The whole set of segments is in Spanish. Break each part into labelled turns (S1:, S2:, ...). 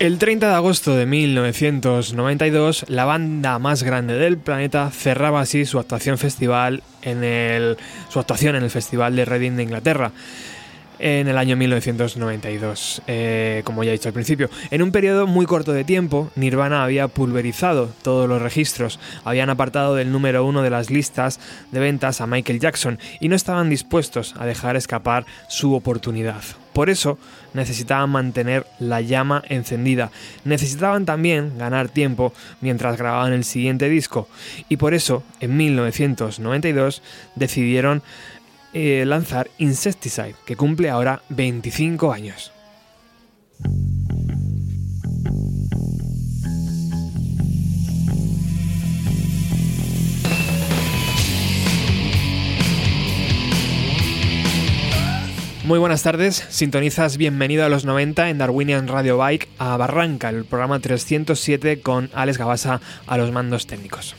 S1: El 30 de agosto de 1992, la banda más grande del planeta cerraba así su actuación festival en el, su actuación en el Festival de Reading de Inglaterra en el año 1992, eh, como ya he dicho al principio. En un periodo muy corto de tiempo, Nirvana había pulverizado todos los registros, habían apartado del número uno de las listas de ventas a Michael Jackson y no estaban dispuestos a dejar escapar su oportunidad. Por eso necesitaban mantener la llama encendida. Necesitaban también ganar tiempo mientras grababan el siguiente disco. Y por eso, en 1992, decidieron eh, lanzar Insecticide, que cumple ahora 25 años. Muy buenas tardes, sintonizas bienvenido a los 90 en Darwinian Radio Bike a Barranca, el programa 307 con Alex Gabasa a los mandos técnicos.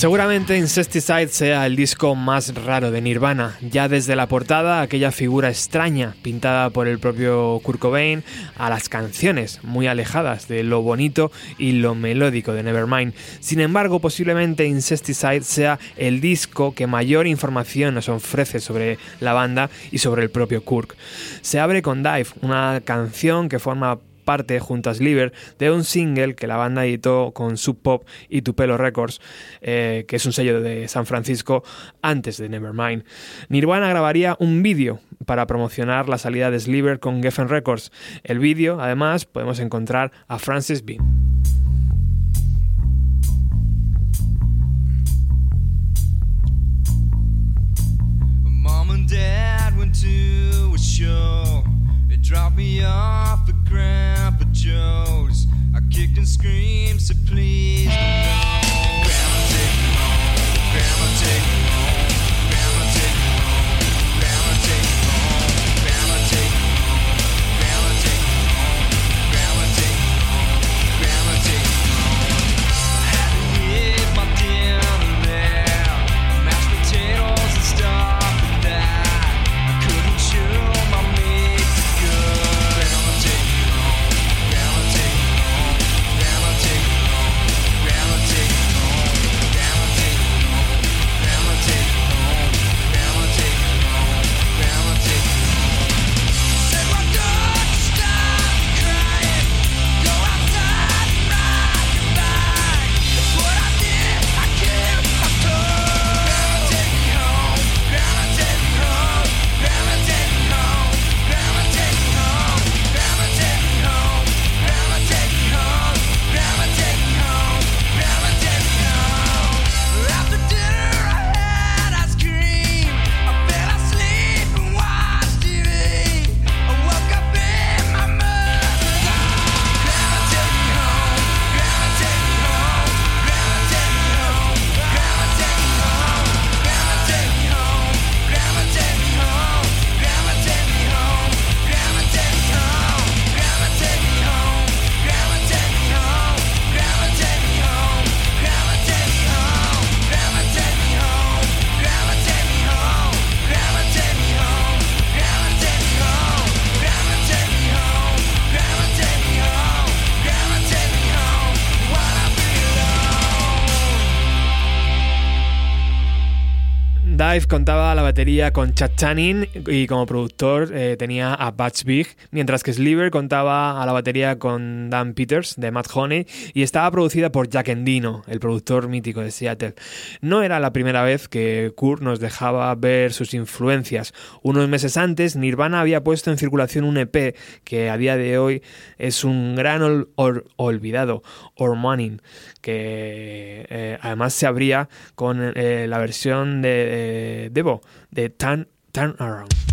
S1: Seguramente Incesticide sea el disco más raro de Nirvana, ya desde la portada, aquella figura extraña pintada por el propio Kurt Cobain, a las canciones muy alejadas de lo bonito y lo melódico de Nevermind. Sin embargo, posiblemente Incesticide sea el disco que mayor información nos ofrece sobre la banda y sobre el propio Kurt. Se abre con Dive, una canción que forma parte, junto a Sliver, de un single que la banda editó con Sub Pop y Tupelo Records, eh, que es un sello de San Francisco antes de Nevermind. Nirvana grabaría un vídeo para promocionar la salida de Sliver con Geffen Records. El vídeo, además, podemos encontrar a Francis Bean. dropped me off at Grandpa Joe's. I kicked and screamed, so please, no. Grandma, take me home. Grandma, take me home.
S2: live contaba la batería con Chad Channing y como productor eh, tenía a Batch Big, mientras que Sliver contaba a la batería con Dan Peters de Matt Honey y estaba producida por Jack Endino, el productor mítico de Seattle. No era la primera vez que Kurt nos dejaba ver sus influencias. Unos meses antes, Nirvana había puesto en circulación un EP que a día de hoy es un gran olvidado, Morning que eh, además se abría con eh, la versión de Devo, de Turn, Turn Around.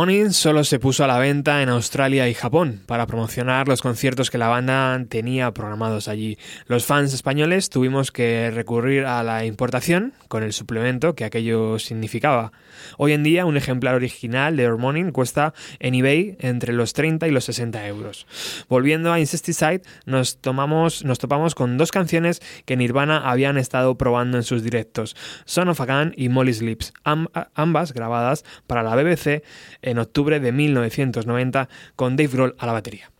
S2: Morning solo se puso a la venta en Australia y Japón para promocionar los conciertos que la banda tenía programados allí. Los fans españoles tuvimos que recurrir a la importación con el suplemento que aquello significaba. Hoy en día un ejemplar original de Our Morning cuesta en eBay entre los 30 y los 60 euros. Volviendo a Incesticide, nos, tomamos, nos topamos con dos canciones que Nirvana habían estado probando en sus directos, Son of a Gun y Molly's Lips, ambas grabadas para la BBC en octubre de 1990 con Dave Grohl a la batería.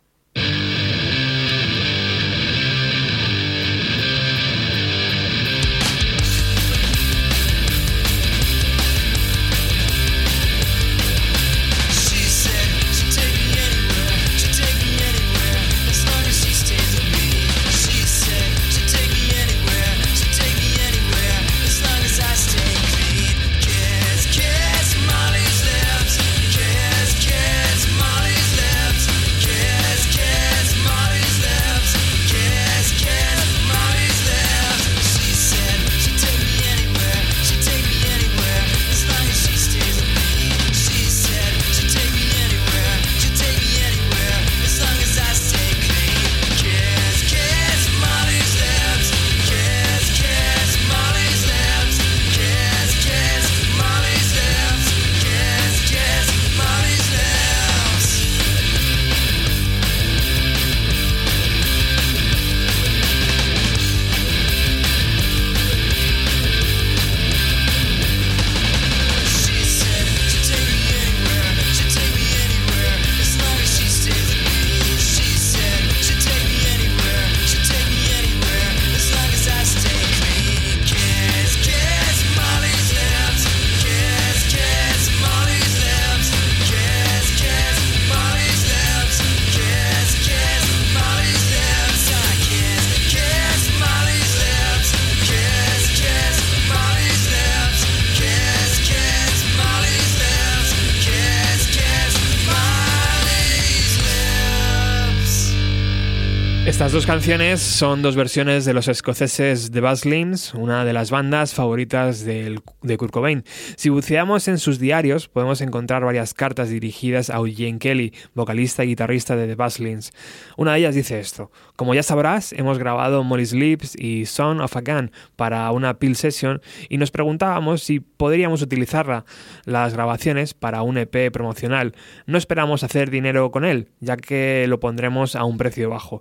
S2: Estas dos canciones son dos versiones de los escoceses The Buzzlings, una de las bandas favoritas de Kurt Cobain. Si buceamos en sus diarios, podemos encontrar varias cartas dirigidas a Eugene Kelly, vocalista y guitarrista de The Buzzlings. Una de ellas dice esto: Como ya sabrás, hemos grabado Molly's Lips y Son of a Gun para una Pill Session y nos preguntábamos si podríamos utilizar las grabaciones para un EP promocional. No esperamos hacer dinero con él, ya que lo pondremos a un precio bajo.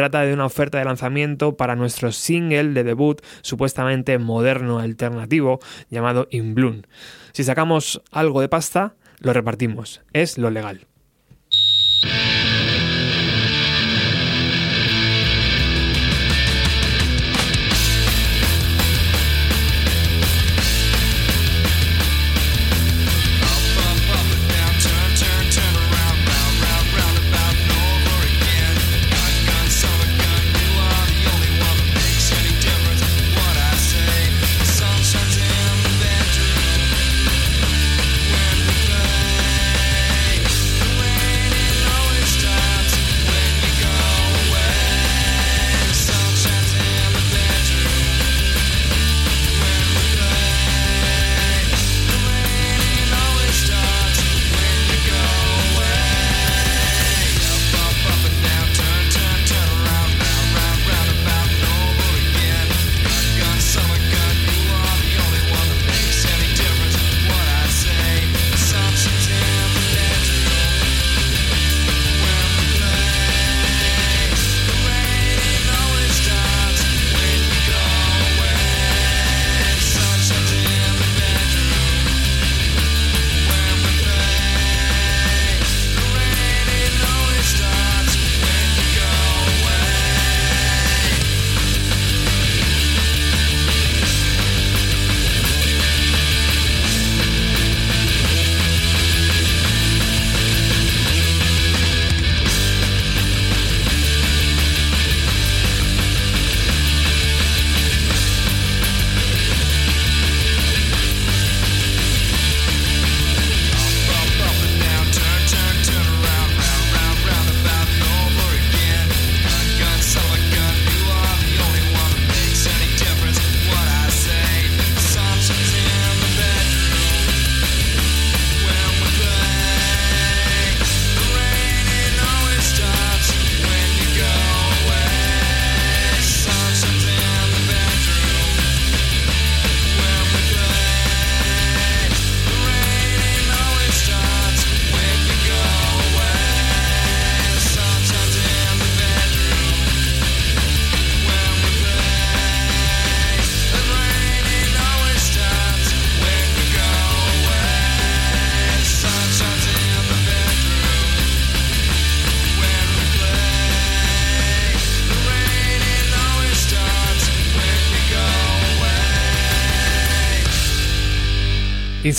S2: Trata de una oferta de lanzamiento para nuestro single de debut supuestamente moderno alternativo llamado In Bloom. Si sacamos algo de pasta, lo repartimos. Es lo legal.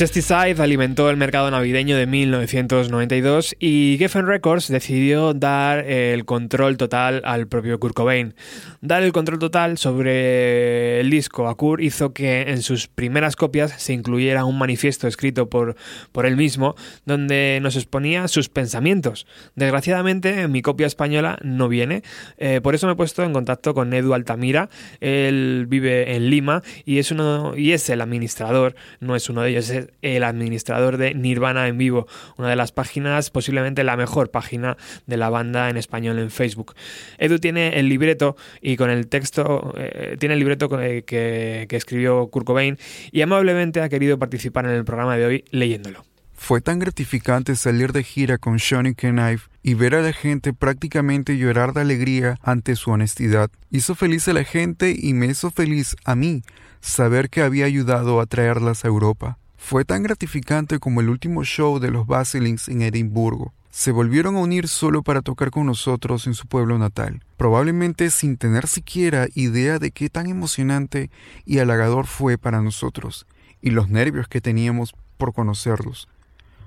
S1: Incesticide alimentó el mercado navideño de 1992 y Geffen Records decidió dar el control total al propio Kurt Cobain. Dar el control total sobre el disco a Kurt hizo que en sus primeras copias se incluyera un manifiesto escrito por, por él mismo donde nos exponía sus pensamientos. Desgraciadamente mi copia española no viene, eh, por eso me he puesto en contacto con Edu Altamira. Él vive en Lima y es, uno, y es el administrador, no es uno de ellos, el administrador de Nirvana en vivo, una de las páginas, posiblemente la mejor página de la banda en español en Facebook. Edu tiene el libreto y con el texto, eh, tiene el libreto que, que escribió Kurt Cobain y amablemente ha querido participar en el programa de hoy leyéndolo.
S3: Fue tan gratificante salir de gira con Johnny Knife y ver a la gente prácticamente llorar de alegría ante su honestidad. Hizo feliz a la gente y me hizo feliz a mí saber que había ayudado a traerlas a Europa. Fue tan gratificante como el último show de los Basilings en Edimburgo. Se volvieron a unir solo para tocar con nosotros en su pueblo natal, probablemente sin tener siquiera idea de qué tan emocionante y halagador fue para nosotros, y los nervios que teníamos por conocerlos.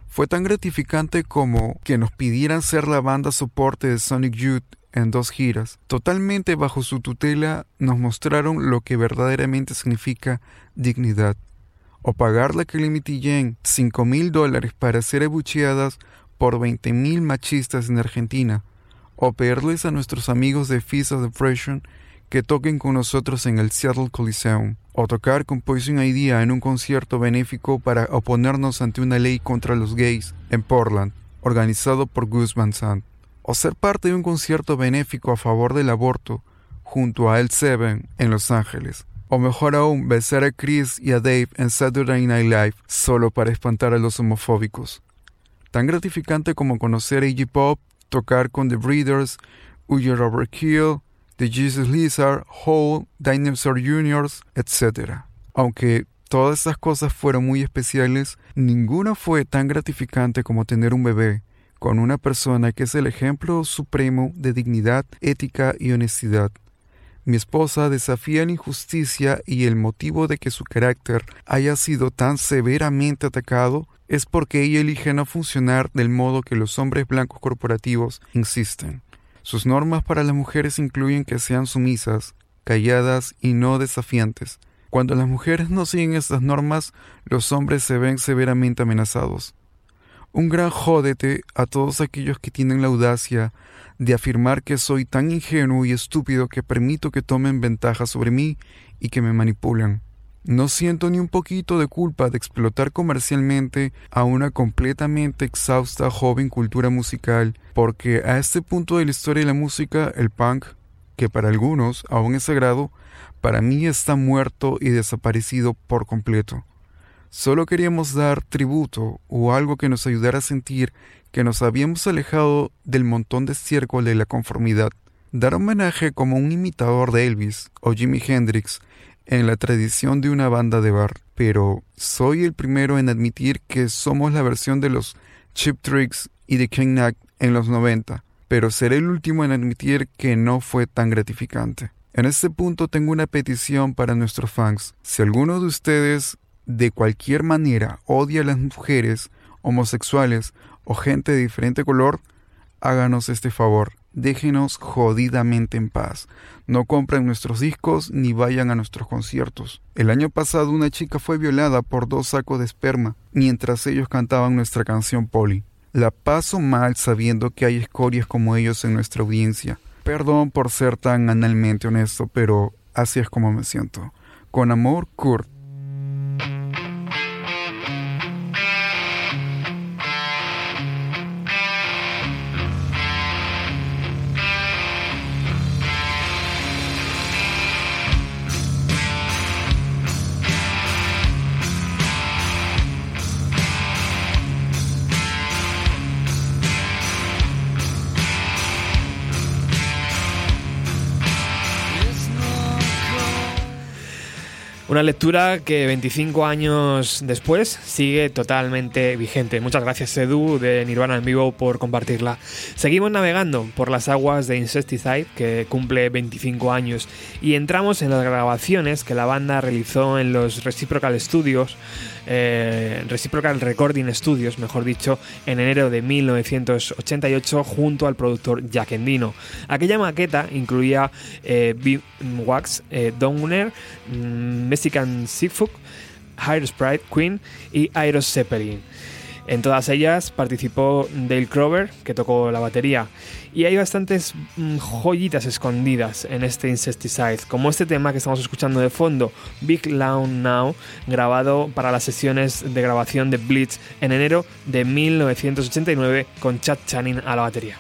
S3: Fue tan gratificante como que nos pidieran ser la banda soporte de Sonic Youth en dos giras. Totalmente bajo su tutela nos mostraron lo que verdaderamente significa dignidad. O pagarle a Jane 5 mil dólares para ser abucheadas por 20 mil machistas en Argentina. O pedirles a nuestros amigos de of Depression que toquen con nosotros en el Seattle Coliseum, o tocar con Poison Idea en un concierto benéfico para oponernos ante una ley contra los gays en Portland, organizado por Gus Van Sant, o ser parte de un concierto benéfico a favor del aborto junto a L7 en Los Ángeles, o mejor aún, besar a Chris y a Dave en Saturday Night Live solo para espantar a los homofóbicos. Tan gratificante como conocer a Iggy Pop, tocar con The Breeders, Uyer Overkill, The Jesus Lizard, Hole, Dinosaur Juniors, etc. Aunque todas estas cosas fueron muy especiales, ninguna fue tan gratificante como tener un bebé con una persona que es el ejemplo supremo de dignidad, ética y honestidad. Mi esposa desafía la injusticia y el motivo de que su carácter haya sido tan severamente atacado es porque ella elige no funcionar del modo que los hombres blancos corporativos insisten. Sus normas para las mujeres incluyen que sean sumisas, calladas y no desafiantes. Cuando las mujeres no siguen estas normas, los hombres se ven severamente amenazados. Un gran jódete a todos aquellos que tienen la audacia de afirmar que soy tan ingenuo y estúpido que permito que tomen ventaja sobre mí y que me manipulan. No siento ni un poquito de culpa de explotar comercialmente a una completamente exhausta joven cultura musical, porque a este punto de la historia de la música, el punk, que para algunos aún es sagrado, para mí está muerto y desaparecido por completo. Solo queríamos dar tributo o algo que nos ayudara a sentir que nos habíamos alejado del montón de estiércol de la conformidad. Dar homenaje como un imitador de Elvis o Jimi Hendrix en la tradición de una banda de bar, pero soy el primero en admitir que somos la versión de los Chip Tricks y de King Knack en los 90, pero seré el último en admitir que no fue tan gratificante. En este punto tengo una petición para nuestros fans. Si alguno de ustedes de cualquier manera odia a las mujeres, homosexuales o gente de diferente color, háganos este favor déjenos jodidamente en paz. No compren nuestros discos ni vayan a nuestros conciertos. El año pasado una chica fue violada por dos sacos de esperma mientras ellos cantaban nuestra canción Polly. La paso mal sabiendo que hay escorias como ellos en nuestra audiencia. Perdón por ser tan analmente honesto, pero así es como me siento. Con amor, Kurt.
S1: Una lectura que 25 años después sigue totalmente vigente. Muchas gracias Edu de Nirvana en vivo por compartirla. Seguimos navegando por las aguas de Incesticide que cumple 25 años y entramos en las grabaciones que la banda realizó en los Reciprocal Studios eh, Reciprocal Recording Studios, mejor dicho, en enero de 1988 junto al productor Jack Endino. Aquella maqueta incluía eh, Wax, eh, Downer, mm, Mexican Seafood, Higher Sprite Queen y Aero Zeppelin. En todas ellas participó Dale Crover, que tocó la batería. Y hay bastantes mm, joyitas escondidas en este Insecticide, como este tema que estamos escuchando de fondo, Big Loud Now, grabado para las sesiones de grabación de Blitz en enero de 1989 con Chad Channing a la batería.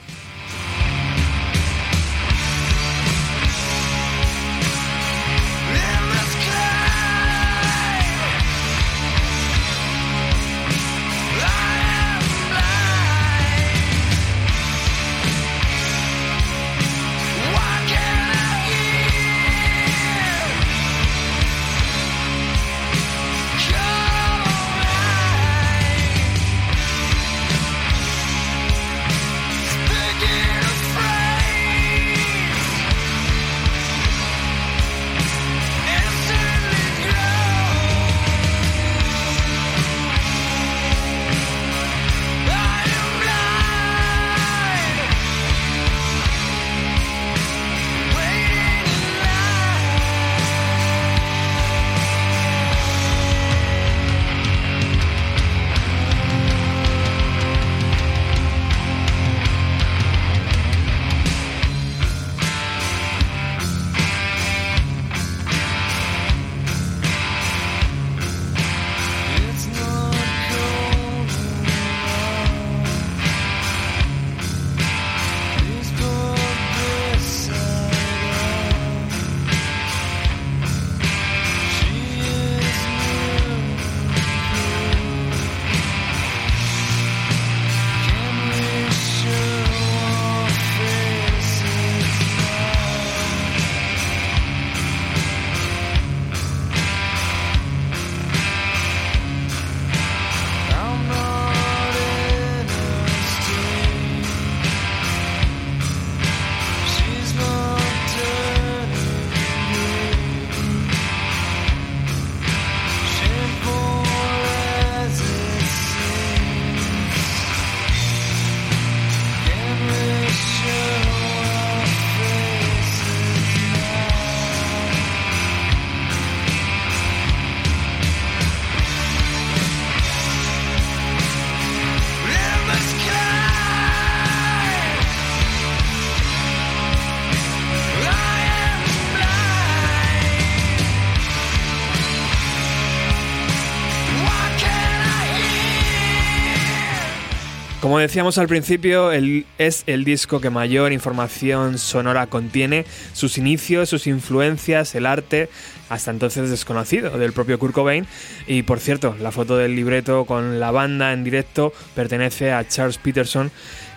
S1: Decíamos al principio, es el disco que mayor información sonora contiene, sus inicios, sus influencias, el arte, hasta entonces desconocido, del propio Kurt Cobain. Y por cierto, la foto del libreto con la banda en directo pertenece a Charles Peterson,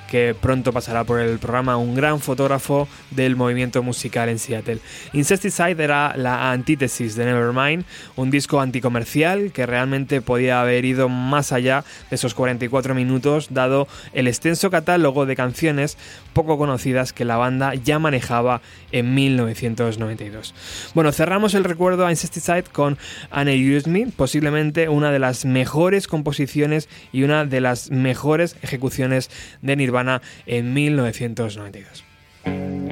S1: que pronto pasará por el programa, un gran fotógrafo del movimiento musical en Seattle. Incesticide era la antítesis de Nevermind, un disco anticomercial que realmente podía haber ido más allá de esos 44 minutos, dado el extenso catálogo de canciones poco conocidas que la banda ya manejaba en 1992. Bueno, cerramos el recuerdo a Incesticide con Anne Use Me, posiblemente una de las mejores composiciones y una de las mejores ejecuciones de Nirvana en 1992.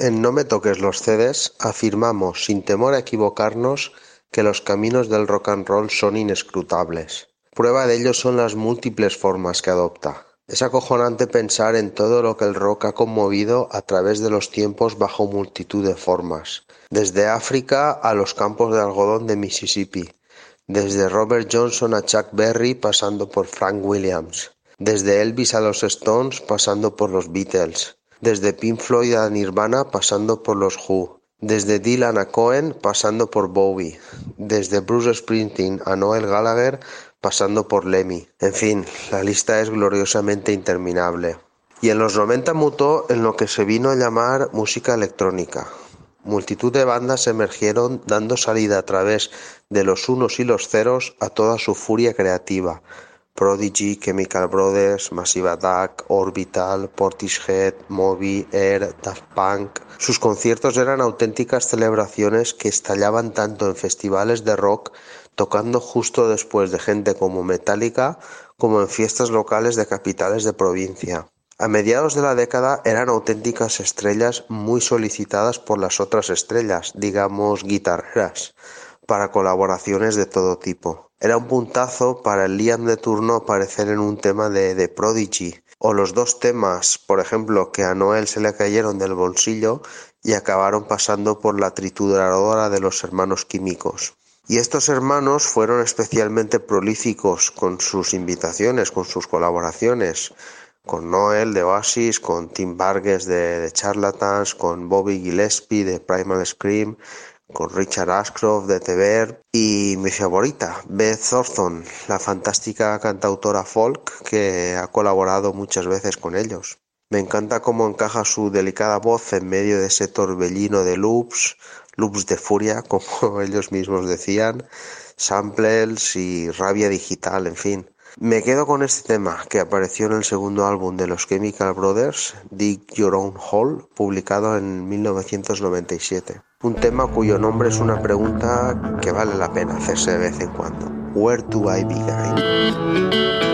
S4: En No me toques los CDs afirmamos sin temor a equivocarnos que los caminos del rock and roll son inescrutables. Prueba de ello son las múltiples formas que adopta. Es acojonante pensar en todo lo que el rock ha conmovido a través de los tiempos bajo multitud de formas, desde África a los campos de algodón de Mississippi, desde Robert Johnson a Chuck Berry pasando por Frank Williams, desde Elvis a los Stones pasando por los Beatles, desde Pink Floyd a Nirvana pasando por los Who, desde Dylan a Cohen pasando por Bowie, desde Bruce Springsteen a Noel Gallagher pasando por Lemmy. En fin, la lista es gloriosamente interminable. Y en los 90 mutó en lo que se vino a llamar música electrónica. Multitud de bandas emergieron dando salida a través de los unos y los ceros a toda su furia creativa. Prodigy, Chemical Brothers, Massive Attack, Orbital, Portishead, Moby, Air, Daft Punk. Sus conciertos eran auténticas celebraciones que estallaban tanto en festivales de rock, tocando justo después de gente como Metallica, como en fiestas locales de capitales de provincia. A mediados de la década eran auténticas estrellas muy solicitadas por las otras estrellas, digamos guitarreras, para colaboraciones de todo tipo. Era un puntazo para el Liam de turno aparecer en un tema de The Prodigy, o los dos temas, por ejemplo, que a Noel se le cayeron del bolsillo y acabaron pasando por la trituradora de los hermanos químicos. Y estos hermanos fueron especialmente prolíficos con sus invitaciones, con sus colaboraciones con Noel de Oasis, con Tim Vargas de, de Charlatans, con Bobby Gillespie de Primal Scream, con Richard Ashcroft de The y mi favorita, Beth Thornton, la fantástica cantautora folk que ha colaborado muchas veces con ellos. Me encanta cómo encaja su delicada voz en medio de ese torbellino de loops, loops de furia, como ellos mismos decían, samples y rabia digital, en fin. Me quedo con este tema que apareció en el segundo álbum de los Chemical Brothers, Dig Your Own Hole, publicado en 1997. Un tema cuyo nombre es una pregunta que vale la pena hacerse de vez en cuando. Where do I begin?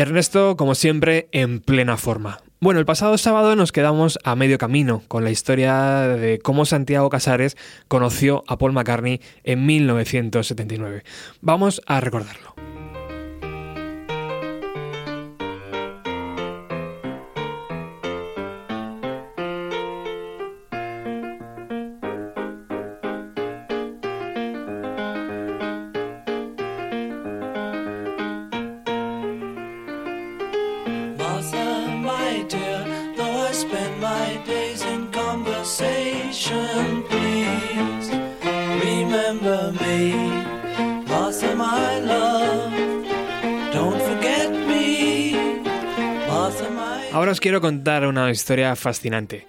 S1: Ernesto, como siempre, en plena forma. Bueno, el pasado sábado nos quedamos a medio camino con la historia de cómo Santiago Casares conoció a Paul McCartney en 1979. Vamos a recordarlo. Contar una historia fascinante.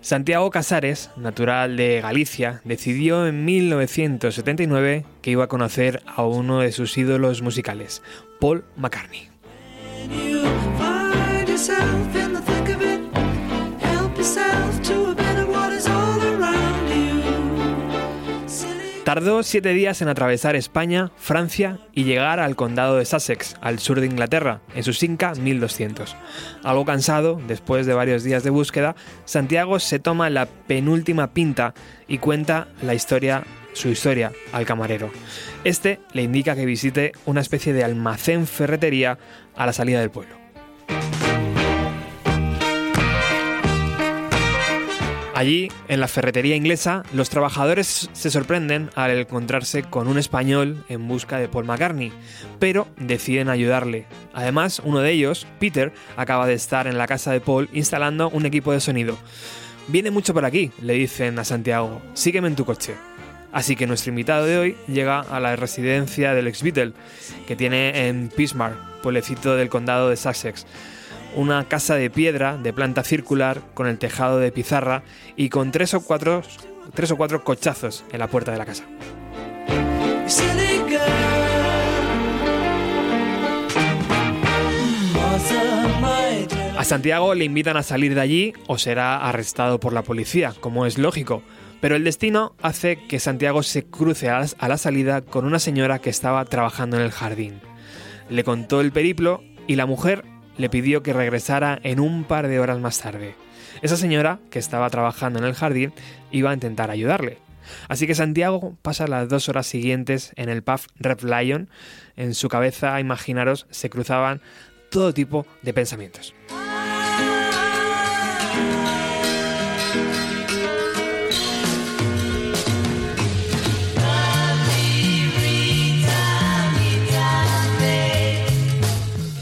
S1: Santiago Casares, natural de Galicia, decidió en 1979 que iba a conocer a uno de sus ídolos musicales, Paul McCartney. Tardó siete días en atravesar España, Francia y llegar al condado de Sussex, al sur de Inglaterra, en su Inca 1200. Algo cansado, después de varios días de búsqueda, Santiago se toma la penúltima pinta y cuenta la historia, su historia, al camarero. Este le indica que visite una especie de almacén ferretería a la salida del pueblo. Allí, en la ferretería inglesa, los trabajadores se sorprenden al encontrarse con un español en busca de Paul McCartney, pero deciden ayudarle. Además, uno de ellos, Peter, acaba de estar en la casa de Paul instalando un equipo de sonido. Viene mucho por aquí, le dicen a Santiago, sígueme en tu coche. Así que nuestro invitado de hoy llega a la residencia del ex Beatle, que tiene en Pismar, pueblecito del condado de Sussex una casa de piedra de planta circular con el tejado de pizarra y con tres o cuatro, tres o cuatro cochazos en la puerta de la casa. A Santiago le invitan a salir de allí o será arrestado por la policía, como es lógico, pero el destino hace que Santiago se cruce a la salida con una señora que estaba trabajando en el jardín. Le contó el periplo y la mujer le pidió que regresara en un par de horas más tarde. Esa señora, que estaba trabajando en el jardín, iba a intentar ayudarle. Así que Santiago pasa las dos horas siguientes en el pub Red Lion. En su cabeza, imaginaros, se cruzaban todo tipo de pensamientos.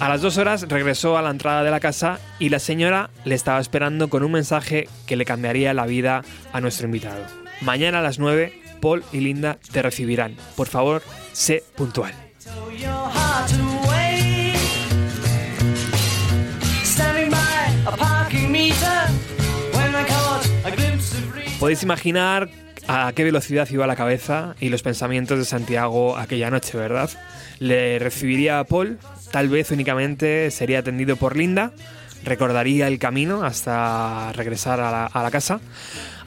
S1: A las dos horas regresó a la entrada de la casa y la señora le estaba esperando con un mensaje que le cambiaría la vida a nuestro invitado. Mañana a las nueve, Paul y Linda te recibirán. Por favor, sé puntual. Podéis imaginar a qué velocidad iba la cabeza y los pensamientos de Santiago aquella noche, ¿verdad? Le recibiría a Paul Tal vez únicamente sería atendido por Linda, recordaría el camino hasta regresar a la, casa.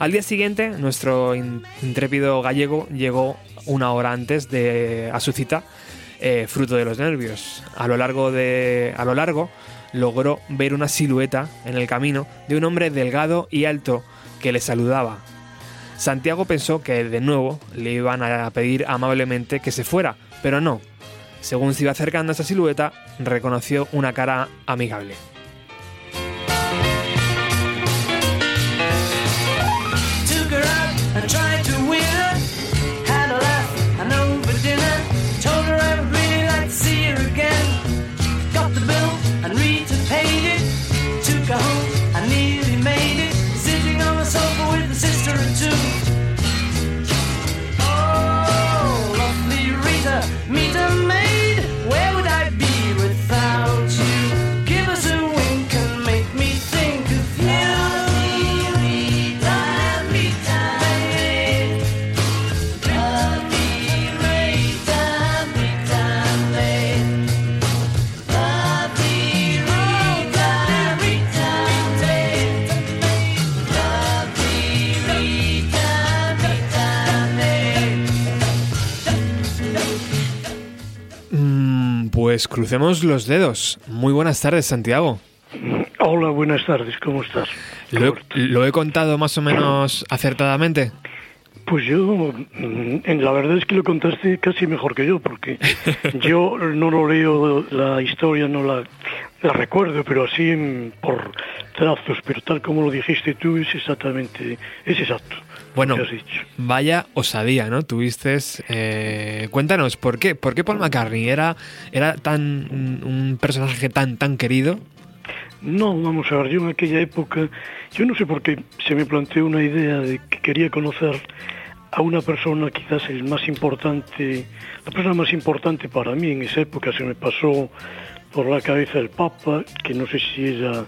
S1: Al día siguiente, nuestro intrépido gallego llegó una hora antes de, a su cita, eh, fruto de los nervios. A lo, largo de, a lo largo logró ver una silueta en el camino de un hombre delgado y alto que le saludaba. Santiago pensó que de nuevo le iban a pedir amablemente que se fuera, pero no, según se iba acercando a esa silueta, reconoció una cara amigable. Pues crucemos los dedos. Muy buenas tardes, Santiago.
S5: Hola, buenas tardes, ¿cómo estás?
S1: ¿Lo, he contado más o menos acertadamente?
S5: Pues yo, mm, la verdad es que lo contaste casi mejor que yo, porque yo no lo leo la historia, no la, la recuerdo, pero así por trazos, pero tal como lo dijiste tú es exactamente, es exacto.
S1: Bueno, vaya osadía, ¿no? Tuviste, eh, cuéntanos, ¿por qué? ¿Por qué Paul McCartney era, era tan un personaje tan, tan querido?
S5: No, vamos a ver, yo en aquella época, yo no sé por qué se me planteó una idea de que quería conocer a una persona quizás el más importante, la persona más importante para mí en esa época se me pasó por la cabeza el Papa, que no sé si era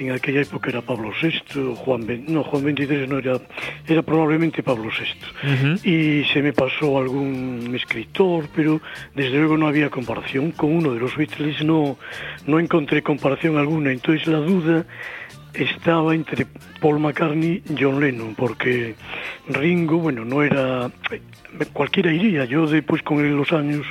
S5: en aquella época era Pablo VI, Juan no, Juan XXIII no era, era probablemente Pablo VI. Y se me pasó algún escritor, pero desde luego no había comparación con uno de los Beatles, no, no encontré comparación alguna. Entonces la duda estaba entre Paul McCartney y John Lennon, porque Ringo, bueno, no era... Cualquiera iría, yo después con los años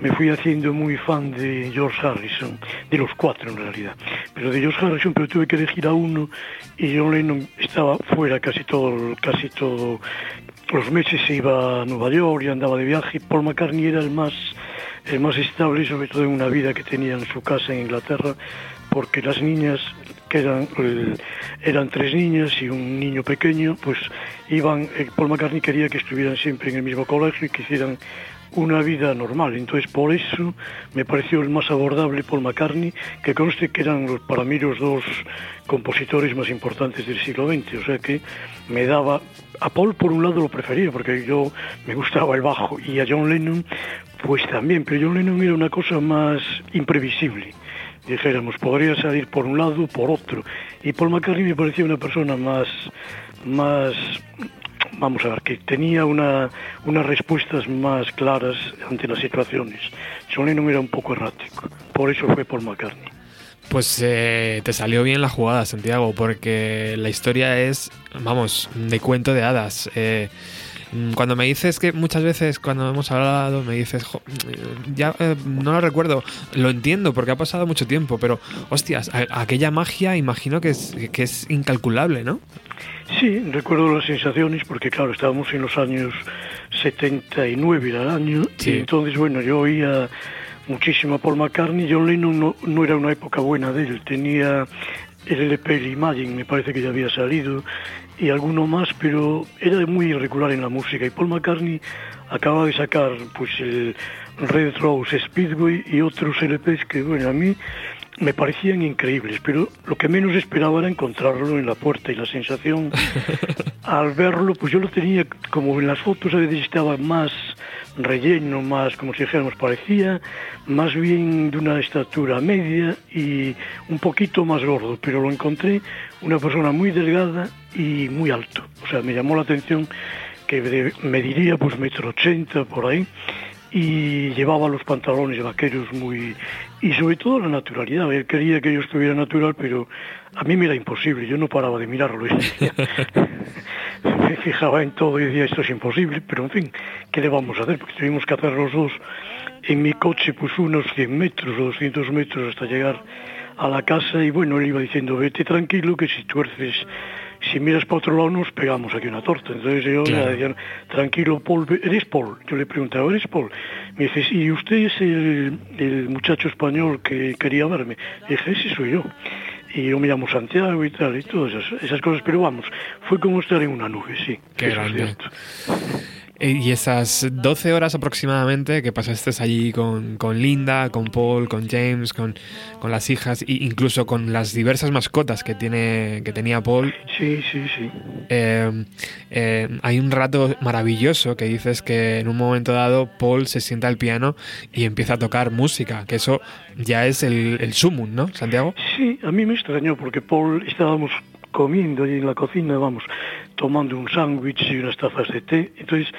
S5: me fui haciendo muy fan de George Harrison, de los cuatro en realidad, pero de George Harrison, pero tuve que elegir a uno y John Lennon estaba fuera casi todo, casi todo. Los meses se iba a Nueva York y andaba de viaje. Paul McCartney era el más, el más estable, sobre todo en una vida que tenía en su casa en Inglaterra, porque las niñas, que eran, eran tres niñas y un niño pequeño, pues iban, eh, Paul McCartney quería que estuvieran siempre en el mismo colegio y que hicieran una vida normal. Entonces, por eso me pareció el más abordable Paul McCartney, que conste que eran para mí los dos compositores más importantes del siglo XX. O sea que me daba. A Paul, por un lado, lo prefería, porque yo me gustaba el bajo, y a John Lennon, pues también. Pero John Lennon era una cosa más imprevisible dijéramos, podría salir por un lado por otro. Y Paul McCartney me parecía una persona más, más vamos a ver, que tenía una, unas respuestas más claras ante las situaciones. John Lennon era un poco errático, por eso fue por McCartney.
S1: Pues eh, te salió bien la jugada, Santiago, porque la historia es, vamos, de cuento de hadas. Eh, cuando me dices que muchas veces cuando hemos hablado me dices, ya eh, no lo recuerdo, lo entiendo porque ha pasado mucho tiempo, pero hostias, aquella magia imagino que es, que es incalculable, ¿no?
S5: Sí, recuerdo las sensaciones porque claro, estábamos en los años 79 era el año y entonces bueno, yo oía muchísimo a Paul McCartney, John Lennon no, no era una época buena de él, tenía el LP Imagine me parece que ya había salido y alguno más, pero era muy irregular en la música. Y Paul McCartney acaba de sacar pues el Red Rose Speedway y otros LPs que, bueno, a mí me parecían increíbles, pero lo que menos esperaba era encontrarlo en la puerta y la sensación al verlo, pues yo lo tenía como en las fotos a veces estaba más relleno, más como si dijéramos parecía, más bien de una estatura media y un poquito más gordo, pero lo encontré una persona muy delgada y muy alto, o sea, me llamó la atención que me diría pues metro ochenta por ahí y llevaba los pantalones vaqueros muy y sobre todo la naturalidad. Él quería que yo estuviera natural pero a mí me era imposible. Yo no paraba de mirarlo. Me fijaba en todo y decía esto es imposible pero en fin qué le vamos a hacer porque tuvimos que hacer los dos. En mi coche pues unos 100 metros o 200 metros hasta llegar a la casa y bueno él iba diciendo vete tranquilo que si tuerces si miras para otro lado nos pegamos aquí una torta. Entonces yo le decía, tranquilo Paul, ¿eres Paul? Yo le preguntaba, ¿eres Paul? Me dice, ¿y usted es el, muchacho español que quería verme? Dije, sí, soy yo. Y yo me llamo Santiago y tal, y todas esas, cosas, pero vamos, fue como estar en una nube, sí.
S1: Qué grande. Eh, y esas 12 horas aproximadamente que pasaste allí con, con Linda, con Paul, con James, con, con, las hijas e incluso con las diversas mascotas que, tiene, que tenía Paul.
S5: Sí, sí, sí.
S1: Eh, eh, hay un rato maravilloso que dices que en un momento dado Paul se sienta al piano y empieza a tocar música, que eso ya es el, el sumum, ¿no, Santiago?
S5: Sí, a mí me extrañó porque Paul estábamos comiendo allí en la cocina, vamos, tomando un sándwich y unas tazas de té. Entonces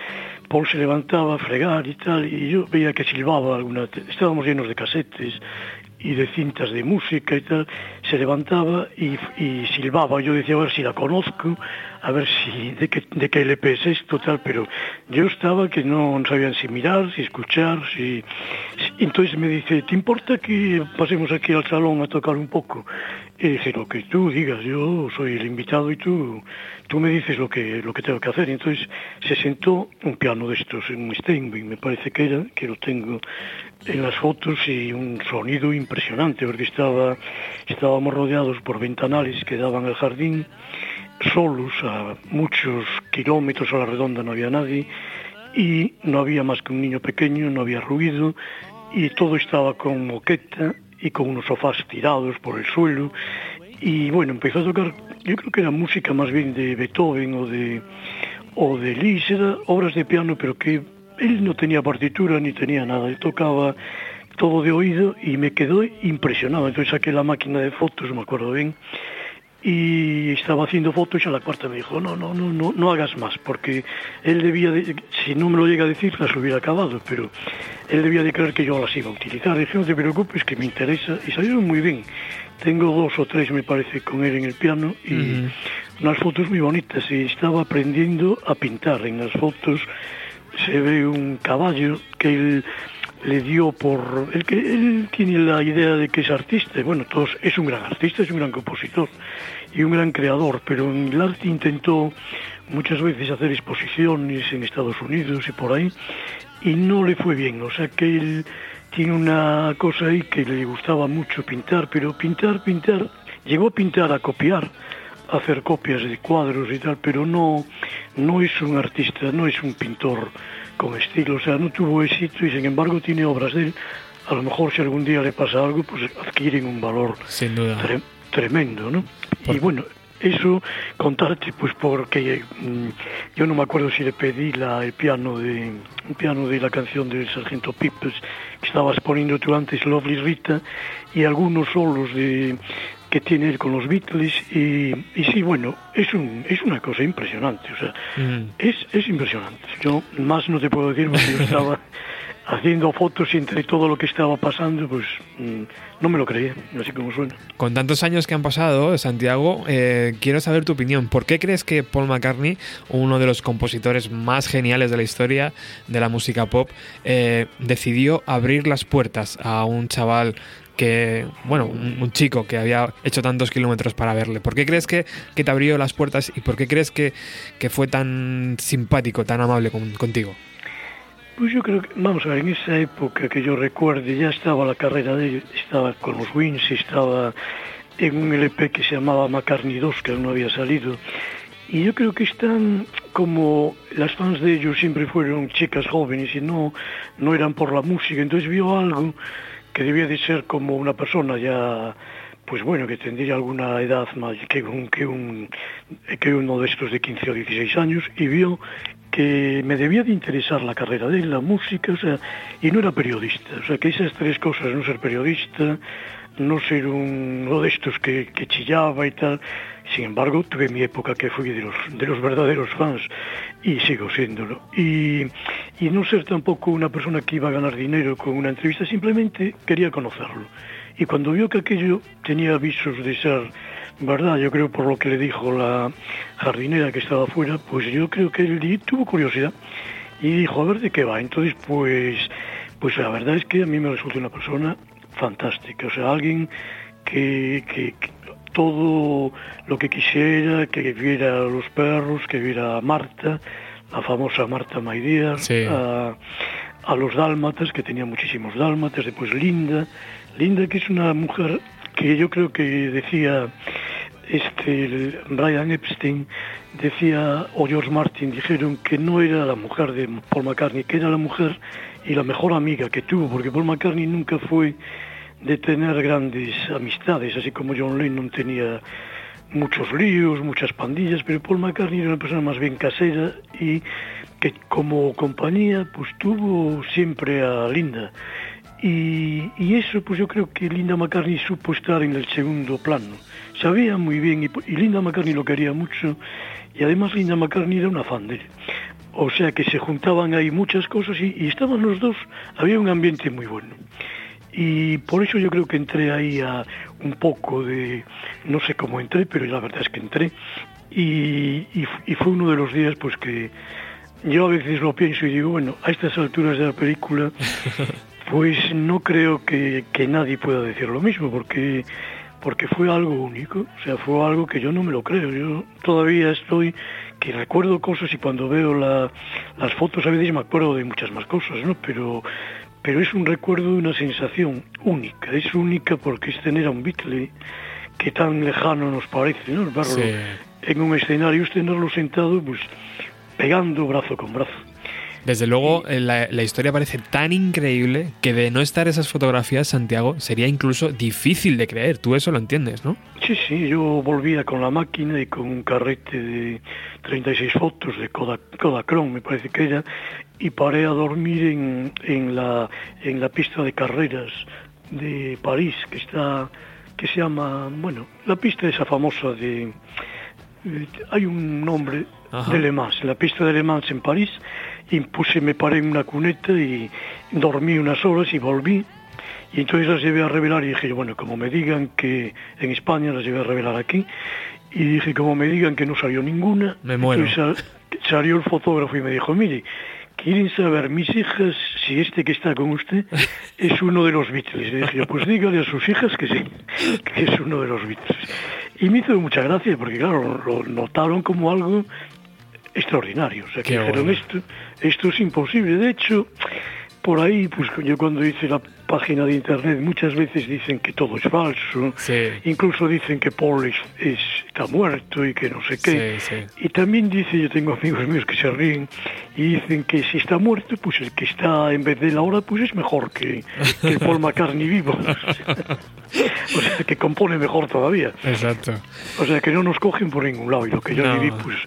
S5: Paul se levantaba a fregar y tal, y yo veía que silbaba alguna... Estábamos llenos de casetes e de cintas de música e tal, se levantaba e, e silbaba, yo decía, a ver si la conozco, a ver si de que, de que LP es esto, tal, pero yo estaba que no sabían si mirar, si escuchar, si... si entonces me dice, ¿te importa que pasemos aquí al salón a tocar un poco? Y dije, lo que tú digas, yo soy el invitado y tú, tú me dices lo que, lo que tengo que hacer. Y entonces se sentó un piano de estos, un Steinway, me parece que era, que lo tengo en as fotos e un sonido impresionante porque estaba estábamos rodeados por ventanales que daban al jardín solos a muchos kilómetros a la redonda no había nadie y no había más que un niño pequeño, no había ruido y todo estaba con moqueta y con unos sofás tirados por el suelo. Y bueno, empezó a tocar, yo creo que era música más bien de Beethoven o de o de Liszt, obras de piano pero que él no tenía partitura ni tenía nada, él tocaba todo de oído y me quedó impresionado. Entonces saqué la máquina de fotos, me acuerdo bien, y estaba haciendo fotos y a la cuarta me dijo, no, no, no, no, no hagas más, porque él debía, de, si no me lo llega a decir, las hubiera acabado, pero él debía de creer que yo las iba a utilizar. Dije, no te preocupes, que me interesa, y salieron muy bien. Tengo dos o tres, me parece, con él en el piano, y uh -huh. unas fotos muy bonitas, y estaba aprendiendo a pintar. En las fotos se ve un caballo que él le dio por que él tiene la idea de que es artista bueno todos es un gran artista es un gran compositor y un gran creador pero en el arte intentó muchas veces hacer exposiciones en Estados Unidos y por ahí y no le fue bien. O sea que él tiene una cosa ahí que le gustaba mucho pintar pero pintar pintar llegó a pintar a copiar hacer copias de cuadros y tal pero no no es un artista no es un pintor con estilo, o sea, no tuvo éxito y sin embargo tiene obras de él. A lo mejor si algún día le pasa algo, pues adquieren un valor
S1: Sin duda.
S5: Tre tremendo, ¿no? Por... Y bueno, eso contarte, pues porque mmm, yo no me acuerdo si le pedí la, el piano de un piano de la canción del Sargento Pipes que estabas poniendo tú antes, Lovely Rita, y algunos solos de que tiene él con los Beatles y, y sí, bueno, es, un, es una cosa impresionante, o sea, mm. es, es impresionante. Yo más no te puedo decir porque yo estaba haciendo fotos y entre todo lo que estaba pasando, pues mmm, no me lo creía, así como suena.
S1: Con tantos años que han pasado, Santiago, eh, quiero saber tu opinión. ¿Por qué crees que Paul McCartney, uno de los compositores más geniales de la historia de la música pop, eh, decidió abrir las puertas a un chaval que, bueno, un, chico que había hecho tantos kilómetros para verle. ¿Por qué crees que, te abrió las puertas y por qué crees que, fue tan simpático, tan amable con, contigo?
S5: Pues yo creo que, vamos a ver, en esa época que yo recuerde ya estaba la carrera de él, estaba con los Wings, estaba en un LP que se llamaba McCartney 2, que aún no había salido. Y yo creo que están como las fans de ellos siempre fueron chicas jóvenes y no, no eran por la música, entonces vio algo que debía de ser como una persona ya pues bueno, que tendría alguna edad más que un que un que uno de estos de 15 o 16 años y vio que me debía de interesar la carrera de él, la música, o sea, y no era periodista. O sea, que esas tres cosas, no ser periodista, no ser un, uno de estos que, que chillaba y tal, sin embargo, tuve mi época que fui de los, de los verdaderos fans y sigo siéndolo. Y, y no ser tampoco una persona que iba a ganar dinero con una entrevista, simplemente quería conocerlo. Y cuando vio que aquello tenía avisos de ser verdad, yo creo por lo que le dijo la jardinera que estaba afuera, pues yo creo que él tuvo curiosidad y dijo, a ver de qué va. Entonces, pues, pues la verdad es que a mí me resulta una persona fantástica, o sea, alguien que, que, que todo lo que quisiera, que viera a los perros, que viera a Marta, la famosa Marta Maidías,
S1: sí.
S5: a, a, los dálmatas, que tenía muchísimos dálmatas, después Linda, Linda que es una mujer que yo creo que decía este Brian Epstein, decía, o George Martin, dijeron que no era la mujer de Paul McCartney, que era la mujer y la mejor amiga que tuvo, porque Paul McCartney nunca fue de tener grandes amistades, así como John Lennon tenía muchos líos, muchas pandillas, pero Paul McCartney era una persona más bien casera y que como compañía pues tuvo siempre a Linda. Y, y eso pues yo creo que Linda McCartney supo estar en el segundo plano. Sabía muy bien y, y Linda McCartney lo quería mucho y además Linda McCartney era una fan de él. O sea que se juntaban ahí muchas cosas y, y estaban los dos, había un ambiente muy bueno Y por eso yo creo que entré ahí a un poco de, no sé cómo entré, pero la verdad es que entré. Y, y, fue uno de los días pues que yo a veces lo pienso y digo, bueno, a estas alturas de la película, pues no creo que, que nadie pueda decir lo mismo, porque porque fue algo único, o sea, fue algo que yo no me lo creo. Yo todavía estoy que recuerdo cosas y cuando veo la, las fotos a veces me acuerdo de muchas más cosas, ¿no? Pero, pero es un recuerdo de una sensación única. Es única porque es tener a un Beatle que tan lejano nos parece, ¿no? Verlo sí. en un escenario, es tenerlo sentado, pues pegando brazo con brazo.
S1: Desde luego, eh, la, historia parece tan increíble que de no estar esas fotografías, Santiago, sería incluso difícil de creer. Tú eso lo entiendes, ¿no?
S5: Sí, sí, yo volvía con la máquina y con un carrete de 36 fotos de Kodachrome, me parece que era, y paré a dormir en, en, la, en la pista de carreras de París, que está que se llama, bueno, la pista esa famosa de... Eh, hay un nombre de Le Mans, la pista de Le Mans en París, y puse, me paré en una cuneta y dormí unas horas y volví. Y entonces las llevé a revelar y dije, bueno, como me digan que en España las llevé a revelar aquí, y dije, como me digan que no salió ninguna,
S1: me muero.
S5: salió el fotógrafo y me dijo, mire, quieren saber mis hijas si este que está con usted es uno de los Beatles. Y dije, pues dígale a sus hijas que sí, que es uno de los Beatles. Y me hizo mucha gracia porque, claro, lo notaron como algo extraordinario. O sea, que dijeron esto, esto es imposible. De hecho, por ahí, pues yo cuando hice la página de internet muchas veces dicen que todo es falso, incluso dicen que Paul está muerto y que no sé qué. y también dice, yo tengo amigos míos que se ríen y dicen que si está muerto, pues el que está en vez de la hora, pues es mejor que, que Paul McCartney vivo. o sea, que compone mejor todavía.
S1: Exacto.
S5: O sea, que no nos cogen por ningún lado y lo que yo viví, pues,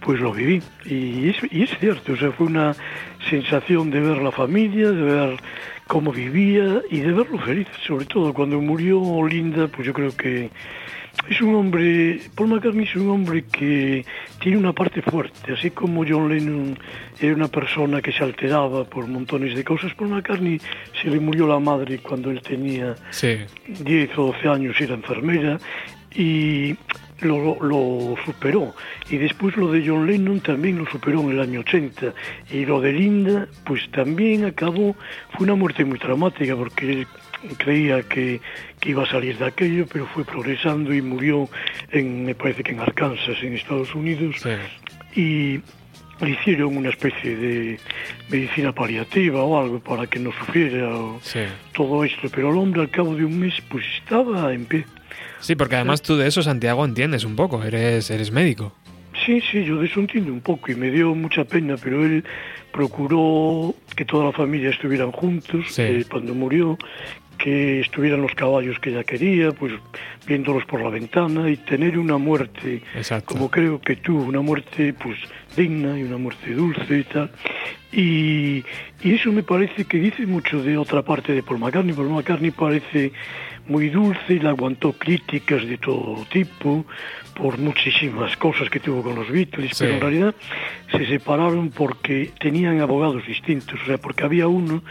S5: pues lo viví. Y es, y es cierto, o sea, fue una sensación de ver la familia, de ver cómo vivía y de verlo feliz, sobre todo cuando murió Linda, pues yo creo que es un hombre, Paul McCartney es un hombre que tiene una parte fuerte, así como John Lennon era una persona que se alteraba por montones de cosas, Paul McCartney se le murió la madre cuando él tenía 10 o 12 años, era enfermera, y lo, lo, superó. Y después lo de John Lennon también lo superó en el año 80. Y lo de Linda, pues también acabó, fue una muerte muy traumática porque él creía que, que iba a salir de aquello, pero fue progresando y murió en, me parece que en Arkansas, en Estados Unidos. Y le hicieron una especie de medicina paliativa o algo para que no sufriera todo esto, pero el hombre al cabo de un mes pues estaba en pie.
S1: Sí, porque además tú de eso, Santiago, entiendes un poco, eres, eres médico.
S5: Sí, sí, yo de eso entiendo un poco y me dio mucha pena, pero él procuró que toda la familia estuvieran juntos eh, cuando murió, que estuvieran los caballos que ella quería, pues viéndolos por la ventana y tener una muerte, como creo que tuvo, una muerte pues digna y una muerte dulce y tal. Y, y, eso me parece que dice mucho de otra parte de Paul McCartney. Paul McCartney parece muy dulce y le aguantó críticas de todo tipo por muchísimas cosas que tuvo con los Beatles, pero en realidad se separaron porque tenían abogados distintos, o sea, porque había uno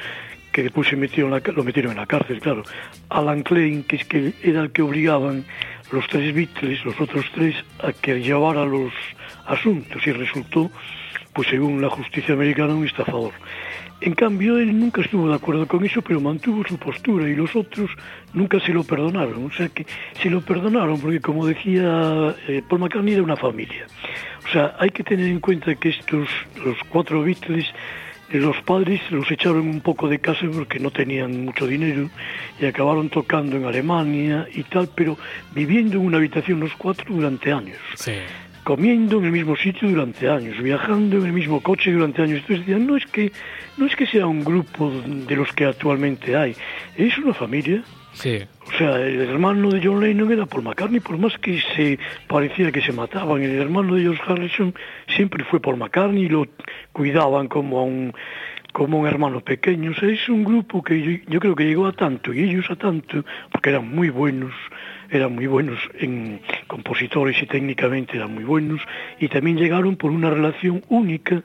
S5: que después se metió en la, lo metieron en la cárcel, claro, Alan Klein, que es que era el que obligaban los tres Beatles, los otros tres, a que llevara los asuntos y resultó, pues según la justicia americana, un estafador. En cambio, él nunca estuvo de acuerdo con eso, pero mantuvo su postura y los otros nunca se lo perdonaron. O sea que se lo perdonaron porque, como decía eh, Paul McCartney, era una familia. O sea, hay que tener en cuenta que estos, los cuatro Beatles, los padres los echaron un poco de casa porque no tenían mucho dinero y acabaron tocando en Alemania y tal, pero viviendo en una habitación los cuatro durante años. Comiendo en el mismo sitio durante años, viajando en el mismo coche durante años. Entonces decían, no es que, no es que sea un grupo de los que actualmente hay, es una familia
S1: Sí.
S5: O sea, el hermano de John Lennon era Paul McCartney, por más que se parecía que se mataban. El hermano de George Harrison siempre fue Paul McCartney y lo cuidaban como a un como un hermano pequeño. O sea, es un grupo que yo, creo que llegó a tanto y ellos a tanto, porque eran muy buenos eran muy buenos en compositores y técnicamente eran muy buenos, y también llegaron por una relación única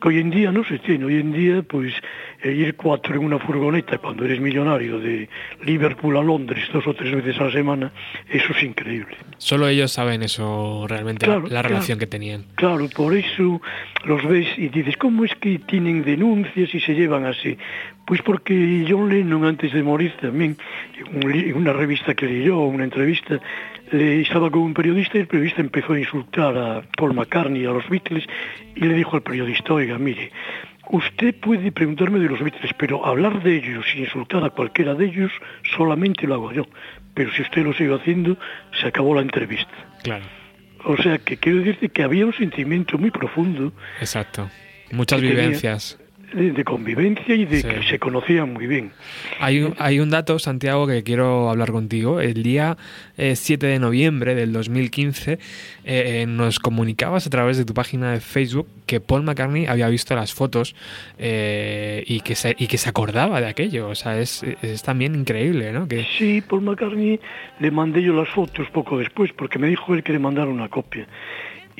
S5: que hoy en día no se tiene. Hoy en día, pues, eh, ir cuatro en una furgoneta cuando eres millonario de Liverpool a Londres dos o tres veces a la semana, eso es increíble.
S1: Solo ellos saben eso realmente, la, relación que tenían.
S5: Claro, por eso los ves y dices, ¿cómo es que tienen denuncias y se llevan así? Pues porque John Lennon antes de morir también, en una revista que leyó, una entrevista, le estaba con un periodista y el periodista empezó a insultar a Paul McCartney a los Beatles y le dijo al periodista, oiga, mire, usted puede preguntarme de los Beatles, pero hablar de ellos y insultar a cualquiera de ellos solamente lo hago yo. Pero si usted lo sigue haciendo, se acabó la entrevista.
S1: Claro.
S5: O sea, que quiero decirte que había un sentimiento muy profundo.
S1: Exacto. Muchas vivencias
S5: de, convivencia y de que se conocían muy bien.
S1: Hay un, hay un dato, Santiago, que quiero hablar contigo. El día 7 eh, de noviembre del 2015 eh, eh, nos comunicabas a través de tu página de Facebook que Paul McCartney había visto las fotos y, que se, y que se acordaba de aquello. O sea, es, es también increíble, ¿no? Que...
S5: Sí, Paul McCartney le mandé yo las fotos poco después porque me dijo él que le mandara una copia.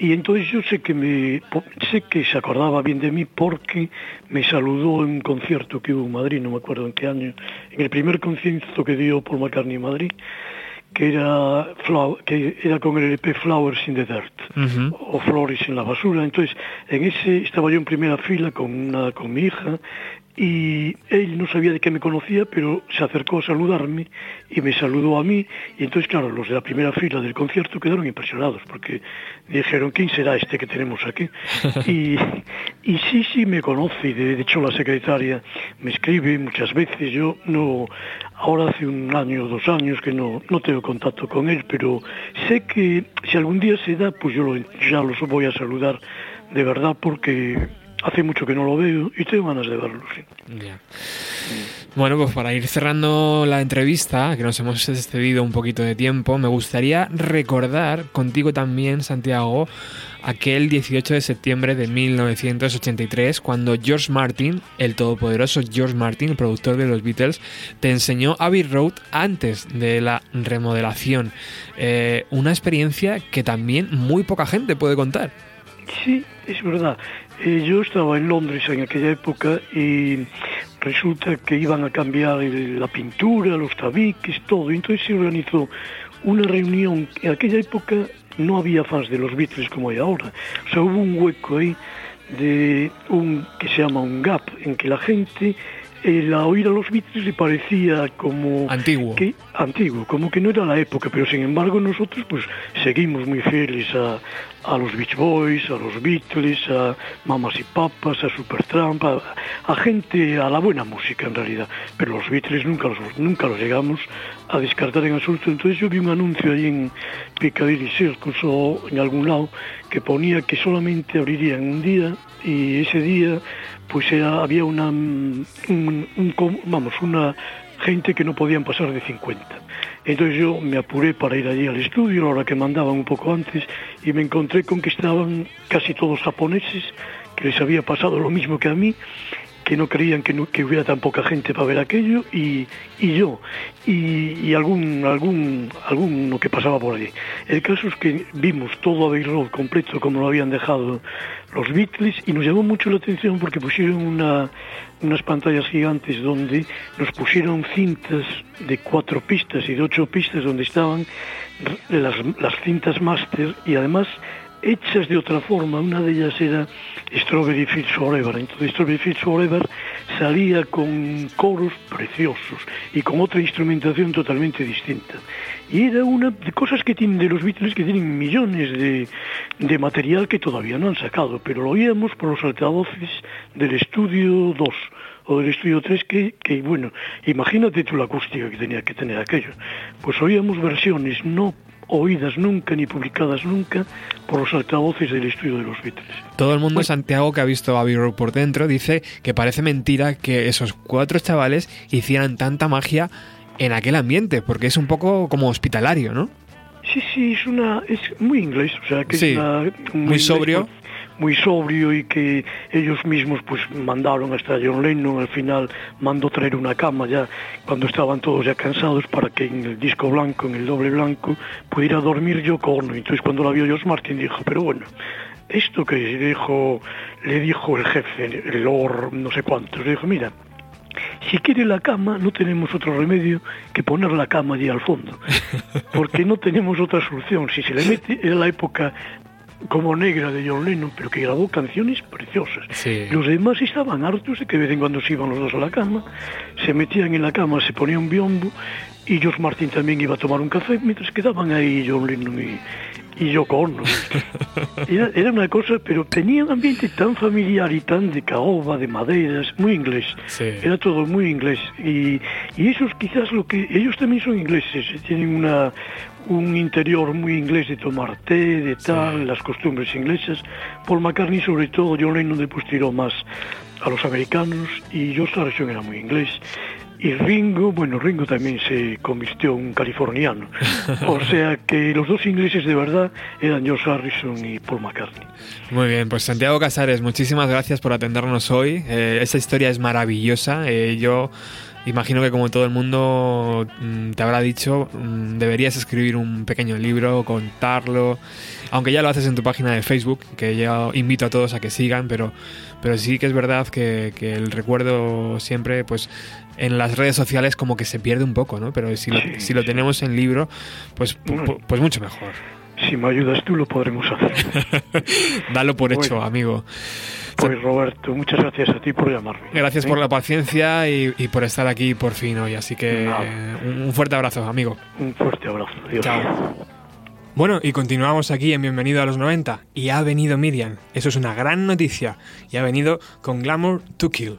S5: Y entonces yo sé que me sé que se acordaba bien de mí porque me saludó en un concierto que hubo en Madrid, no me acuerdo en qué año, en el primer concierto que dio Paul McCartney en Madrid, que era que era con el EP Flowers in the Dirt o Flores en la basura. Entonces, en ese estaba yo en primera fila con una con mi hija y él no sabía de qué me conocía, pero se acercó a saludarme y me saludó a mí. Y entonces, claro, los de la primera fila del concierto quedaron impresionados porque dijeron, ¿quién será este que tenemos aquí? Y, y sí, sí me conoce. De hecho la secretaria me escribe muchas veces. Yo no, ahora hace un año o dos años que no, no tengo contacto con él, pero sé que si algún día se da, pues yo lo, ya los voy a saludar de verdad porque hace mucho que no lo veo y tengo ganas de verlo. Sí.
S1: Bueno, pues para ir cerrando la entrevista, que nos hemos excedido un poquito de tiempo, me gustaría recordar contigo también, Santiago, aquel 18 de septiembre de 1983, cuando George Martin, el todopoderoso George Martin, el productor de los Beatles, te enseñó Abbey Road antes de la remodelación. Eh, una experiencia que también muy poca gente puede contar.
S5: Sí, es verdad. Yo estaba en Londres en aquella época y resulta que iban a cambiar la pintura, los tabiques, todo. Entonces se organizó una reunión. En aquella época no había fans de los Beatles como hay ahora. O sea, hubo un hueco ahí de un que se llama un gap en que la gente el oír a los Beatles le parecía como
S1: antiguo.
S5: que antiguo como que no era la época pero sin embargo nosotros pues seguimos muy fieles a, a los Beach Boys a los Beatles a Mamas y Papas a Supertramp a, a gente a la buena música en realidad. Pero los Beatles nunca los nunca los llegamos a descartar en absoluto. Entonces yo vi un anuncio ahí en Piccadilly Circus o en algún lado que ponía que solamente abrirían un día y ese día pues había una, un, vamos, una gente que no podían pasar de 50. Entonces yo me apuré para ir allí al estudio, la hora que mandaban un poco antes, y me encontré con que estaban casi todos japoneses, que les había pasado lo mismo que a mí, que no creían que, que hubiera tan poca gente para ver aquello y, y yo y, y, algún algún alguno que pasaba por allí. El caso es que vimos todo Abbey Road completo como lo habían dejado los Beatles y nos llamó mucho la atención porque pusieron una, unas pantallas gigantes donde nos pusieron cintas de cuatro pistas y de ocho pistas donde estaban las, las cintas máster y además hechas de otra forma. Una de ellas era Strawberry Fields Forever. Entonces Strawberry Fields Forever salía con coros preciosos y con otra instrumentación totalmente distinta. Y era una de cosas que tienen de los Beatles que tienen millones de, de material que todavía no han sacado, pero lo oíamos por los altavoces del estudio 2 o del estudio 3 que, que, bueno, imagínate tú la acústica que tenía que tener aquello. Pues oíamos versiones no oídas nunca ni publicadas nunca por los altavoces del estudio de los Beatles.
S1: Todo el mundo Santiago que ha visto a Abbey Road por dentro dice que parece mentira que esos cuatro chavales hicieran tanta magia en aquel ambiente, porque es un poco como hospitalario, ¿no?
S5: Sí, sí, es una es muy inglés, o sea, que
S1: es
S5: una,
S1: muy, sobrio.
S5: Muy sobrio y que ellos mismos pues mandaron hasta John Lennon, al final mandó traer una cama ya cuando estaban todos ya cansados para que en el disco blanco, en el doble blanco, pudiera dormir yo con Entonces cuando la vio George Martin dijo, pero bueno, esto que dijo, le dijo el jefe, el Lord no sé cuántos, le dijo, mira, si quiere la cama, no tenemos otro remedio que poner la cama allí al fondo, porque no tenemos otra solución. Si se le mete, era la época como negra de John Lennon, pero que grabó canciones preciosas. Los demás estaban hartos de que de vez en cuando se iban los dos a la cama, se metían en la cama, se ponía un biombo, y George Martin también iba a tomar un café, mientras quedaban ahí John Lennon y, y yo con era, era, una cosa, pero tenía un ambiente tan familiar y tan de caoba, de maderas, muy inglés. Era todo muy inglés. Y, y eso es quizás lo que... Ellos también son ingleses, eh, tienen una, un interior muy inglés de tomar té, de tal, las costumbres inglesas. Paul McCartney, sobre todo, John Lennon después tiró más a los americanos y George Harrison era muy inglés. Y Ringo, bueno, Ringo también se convirtió en un californiano. O sea que los dos ingleses de verdad eran George Harrison y Paul McCartney.
S6: Muy bien, pues Santiago Casares, muchísimas gracias por atendernos hoy. Eh, esta historia es maravillosa. Eh, yo imagino que como todo el mundo mm, te habrá dicho, mm, deberías escribir un pequeño libro, contarlo, aunque ya lo haces en tu página de Facebook, que yo invito a todos a que sigan, pero, pero sí que es verdad que, que el recuerdo siempre pues en las redes sociales como que se pierde un poco, ¿no? Pero si lo, si lo tenemos en libro, pues, pues mucho mejor.
S5: Si me ayudas tú, lo podremos hacer.
S6: Dalo por hecho, amigo.
S5: Pues Roberto, muchas gracias a ti por llamarme.
S6: Gracias por la paciencia y, por estar aquí por fin hoy. Así que un fuerte abrazo, amigo.
S5: Un fuerte abrazo. Adiós. Chao.
S6: Bueno, y continuamos aquí en Bienvenido a los 90. Y ha venido Miriam. Eso es una gran noticia. Y ha venido con Glamour to Kill.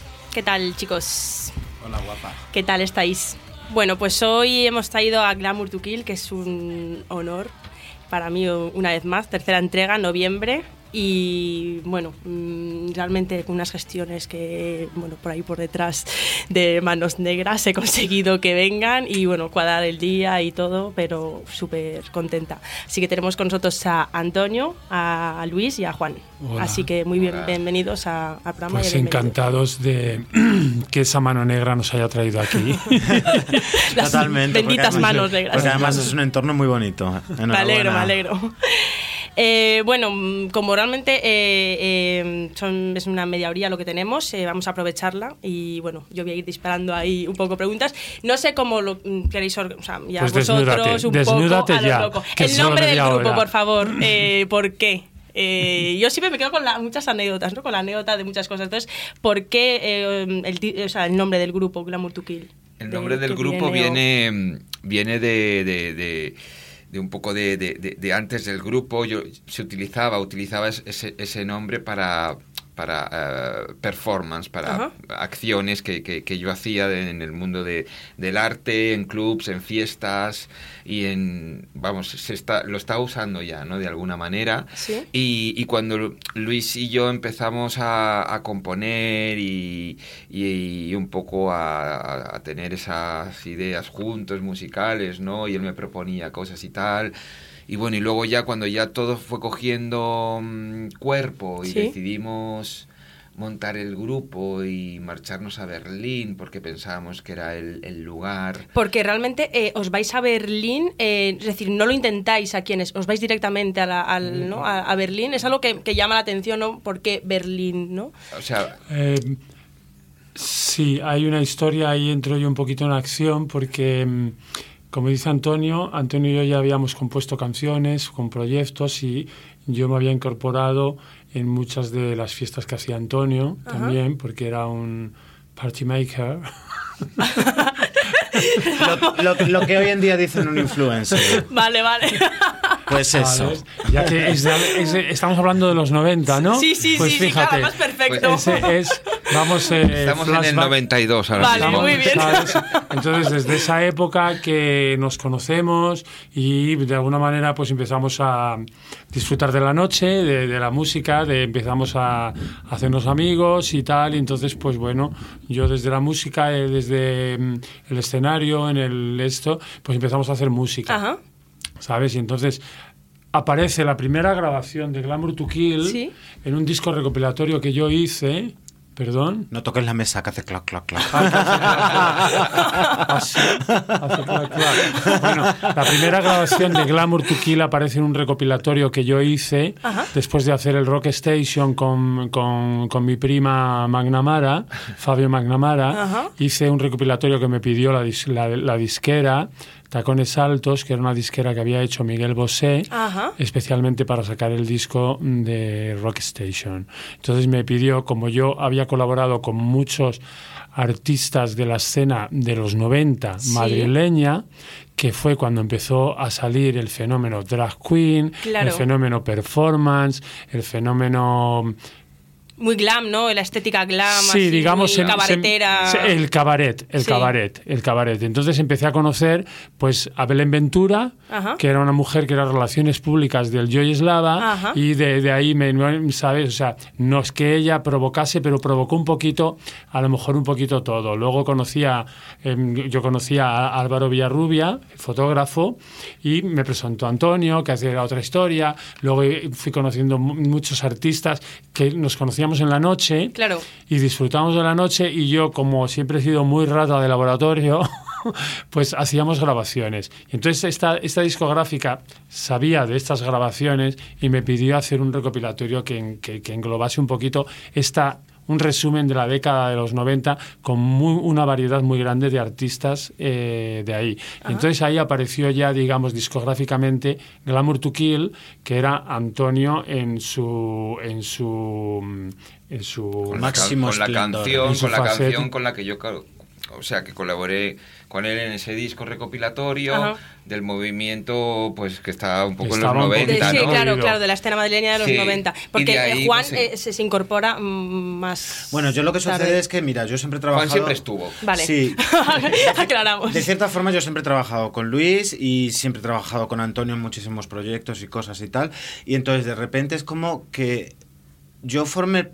S7: ¿qué tal chicos?
S8: Hola guapa.
S7: ¿Qué tal estáis? Bueno, pues hoy hemos traído a Glamour to Kill, que es un honor para mí una vez más, tercera entrega, noviembre, y bueno, mm, realmente con unas gestiones que, bueno, por ahí por detrás de manos negras he conseguido que vengan y bueno, cuadrar el día y todo, pero súper contenta. Así que tenemos con nosotros a Antonio, a Luis y a Juan. Así que muy bien, bienvenidos a, al programa.
S9: Pues encantados de que esa mano negra nos haya traído aquí.
S7: Las Totalmente. Benditas manos negras.
S8: Porque además es un entorno muy bonito.
S7: Me alegro, me alegro. Eh, bueno, como realmente eh, eh, son, es una media hora lo que tenemos, vamos a aprovecharla y bueno, yo voy a ir disparando ahí un poco preguntas. No sé cómo lo mm, queréis, o sea, ya pues vosotros un poco a lo loco. El nombre del grupo, por favor, ¿por qué? yo siempre me quedo con muchas anécdotas, ¿no? Con la anécdota de muchas cosas. Entonces, ¿por qué el, o sea, el, nombre del grupo, Glamour to Kill?
S10: El nombre del grupo viene, viene de de un poco de, de, antes del grupo, yo se utilizaba, utilizaba ese, ese nombre para, para eh, performance, para acciones que, que, yo hacía en el mundo de, del arte, en clubs, en fiestas y en, vamos, se está, lo está usando ya, ¿no? De alguna manera. Y, y, cuando Luis y yo empezamos a, a componer y, y, un poco a, a, tener esas ideas juntos, musicales, ¿no? Y él me proponía cosas y tal. Y bueno, y luego ya cuando ya todo fue cogiendo mm, cuerpo y decidimos montar el grupo y marcharnos a Berlín porque pensábamos que era el, lugar.
S7: Porque realmente eh, os vais a Berlín, eh, es decir, no lo intentáis a quienes, os vais directamente a, al, ¿no? a, Berlín. Es algo que, llama la atención, ¿no? ¿Por qué Berlín, no?
S10: O sea...
S9: Eh, sí, hay una historia, ahí entro yo un poquito en acción porque... Como dice Antonio, Antonio y yo ya habíamos compuesto canciones con proyectos y yo me había incorporado en muchas de las fiestas que hacía Antonio también, porque era un party maker.
S8: lo, que hoy en día dicen un influencer.
S7: Vale, vale.
S8: Pues eso.
S9: Ya que estamos hablando de los 90, ¿no?
S7: Sí, sí,
S9: pues
S7: sí, fíjate, sí, más perfecto.
S9: es, vamos, eh,
S10: estamos en el 92 ahora
S7: vale, muy bien.
S9: Entonces, desde esa época que nos conocemos y de alguna manera pues empezamos a disfrutar de la noche, de, de la música, de empezamos a, hacernos amigos y tal. Y entonces, pues bueno, yo desde la música, eh, desde mm, el escenario, en el esto, pues empezamos a hacer música. Ajá. ¿Sabes? Y entonces aparece la primera grabación de Glamour to Kill en un disco recopilatorio que yo hice. ¿Perdón?
S8: No toques la mesa, que hace clac, clac, clac.
S9: Así, hace clac, clac. Bueno, la primera grabación de Glamour to Kill aparece en un recopilatorio que yo hice después de hacer el Rock Station con, con, con mi prima Magnamara, Fabio Magnamara. Hice un recopilatorio que me pidió la, la, la disquera Tacones Altos, que era una disquera que había hecho Miguel Bosé, especialmente para sacar el disco de Rock Station. Entonces me pidió, como yo había colaborado con muchos artistas de la escena de los 90 madrileña, que fue cuando empezó a salir el fenómeno drag queen, el fenómeno performance, el fenómeno
S7: muy glam, ¿no? La estética glam,
S9: sí, digamos,
S7: el cabaretera.
S9: el cabaret, el cabaret, el cabaret. Entonces empecé a conocer, pues, a Belén Ventura, que era una mujer que era relaciones públicas del Joy Eslava, y de, ahí me, ¿sabes? O sea, no es que ella provocase, pero provocó un poquito, a lo mejor un poquito todo. Luego conocía, em, yo conocía a Álvaro Villarrubia, fotógrafo, y me presentó a Antonio, que hacía otra historia. Luego fui conociendo muchos artistas que nos conocíamos en la noche
S7: claro.
S9: y disfrutamos de la noche y yo, como siempre he sido muy rata de laboratorio, pues hacíamos grabaciones. Y entonces esta, esta discográfica sabía de estas grabaciones y me pidió hacer un recopilatorio que, que, englobase un poquito esta un resumen de la década de los 90 con una variedad muy grande de artistas eh, de ahí. entonces ahí apareció ya, digamos, discográficamente Glamour to Kill, que era Antonio en su en su en su
S10: máximo con la canción, con la canción con la que yo o sea, que colaboré con él en ese disco recopilatorio
S7: Ajá.
S10: del movimiento, pues que estaba un poco
S9: Estaba
S10: en los
S9: un poco-
S10: 90,
S7: De- sí,
S10: ¿no?
S7: claro, claro, de la escena madrileña de los
S10: Sí.
S7: 90.
S10: Y
S7: Porque
S10: ahí,
S7: eh, Juan
S10: pues,
S7: eh, se, se incorpora mm, más.
S8: Bueno, yo lo que sucede
S7: tarde.
S8: es que, mira, yo siempre he trabajado...
S10: Juan siempre estuvo.
S7: Vale.
S8: Sí.
S7: Aclaramos.
S8: De cierta forma, yo siempre he trabajado con Luis y siempre he trabajado con Antonio en muchísimos proyectos y cosas y tal. Y entonces, de repente, es como que yo formé.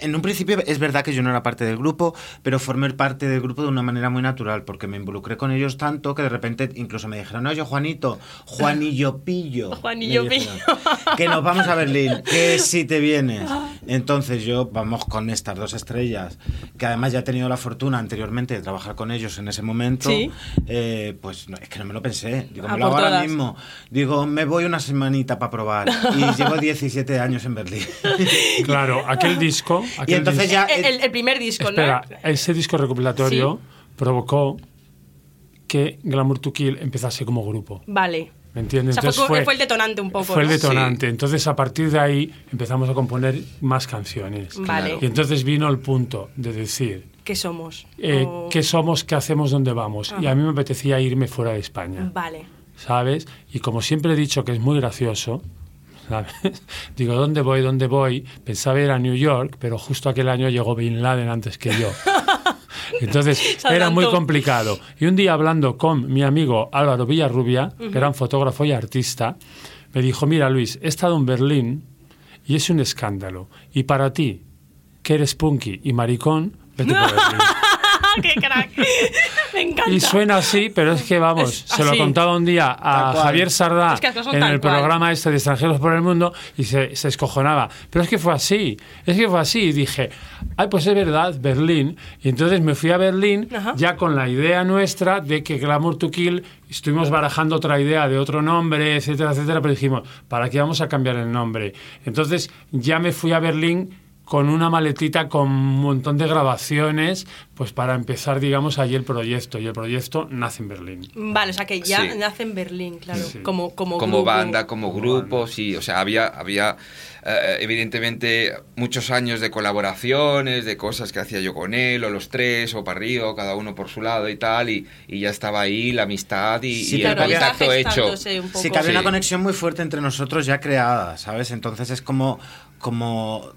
S8: En un principio es verdad que yo no era parte del grupo, pero formé parte del grupo de una manera muy natural, porque me involucré con ellos tanto que de repente incluso me dijeron, oye Juanito, Juanillo Pillo.
S7: Juanillo
S8: dijeron,
S7: Pillo.
S8: Que nos vamos a Berlín, que si te vienes. Entonces yo, vamos con estas dos estrellas, que además ya he tenido la fortuna anteriormente de trabajar con ellos en ese momento,
S7: Sí.
S8: eh, pues no, es que no me lo pensé. Digo,
S7: A
S8: me lo hago
S7: por
S8: ahora
S7: todas.
S8: mismo. Digo, me voy una semanita para probar. Y llevo 17 años en Berlín.
S9: Claro, aquel disco.
S8: y
S9: aquel
S8: entonces
S9: disco-
S8: ya...
S7: El, el- el primer disco,
S9: Espera,
S7: ¿no?
S9: ese disco recopilatorio provocó que Glamour to Kill empezase como grupo.
S7: Vale.
S9: ¿Me entiendes?
S7: O sea, fue,
S9: Entonces
S7: fue el detonante un poco.
S9: fue el
S7: ¿no?
S9: detonante. Entonces, a partir de ahí empezamos a componer más canciones.
S7: Vale.
S9: Y entonces vino el punto de decir,
S7: ¿Qué somos?
S9: eh,
S7: O-
S9: ¿qué somos, qué hacemos, dónde vamos? Y a mí me apetecía irme fuera de España,
S7: Vale.
S9: ¿sabes? Y como siempre he dicho que es muy gracioso, ¿sabes? Digo, ¿dónde voy, dónde voy? Pensaba ir a New York, pero justo aquel año llegó Bin Laden antes que yo. Entonces era muy complicado. Y un día hablando con mi amigo Álvaro Villarrubia, que era un fotógrafo y artista, me dijo, mira Luis, he estado en Berlín y es un escándalo. Y para ti, que eres punky y maricón, vete por Berlín.
S7: ¡Qué crack! Me encanta.
S9: Y suena así, pero es que vamos,
S7: Es
S9: se lo contaba un día a. Javier Sardá
S7: Es que
S9: en el
S7: cual.
S9: programa este de Extranjeros por el Mundo y se, se escojonaba. Pero es que fue así, es que fue así. Y dije, ay, pues es verdad, Berlín. Y entonces me fui a Berlín
S7: Ajá.
S9: ya con la idea nuestra de que Glamour to Kill, estuvimos barajando otra idea de otro nombre, etcétera, etcétera, pero dijimos, ¿para qué vamos a cambiar el nombre? Entonces ya me fui a Berlín con una maletita con un montón de grabaciones, pues para empezar, digamos, allí el proyecto. Y el proyecto nace en Berlín.
S7: Vale, o sea que ya
S10: Sí.
S7: nace en Berlín, claro.
S9: Sí.
S7: Como, como,
S10: como
S7: grupo.
S10: banda, como grupo, sí, o sea, había, había eh, evidentemente muchos años de colaboraciones, de cosas que hacía yo con él, o los tres, o para arriba, cada uno por su lado y tal, y, y ya estaba ahí la amistad y,
S8: Sí,
S10: y
S8: pero
S10: el contacto hecho.
S7: un poco.
S8: Sí, que había
S10: Sí.
S8: una conexión muy fuerte entre nosotros ya creada, ¿sabes? Entonces es como... como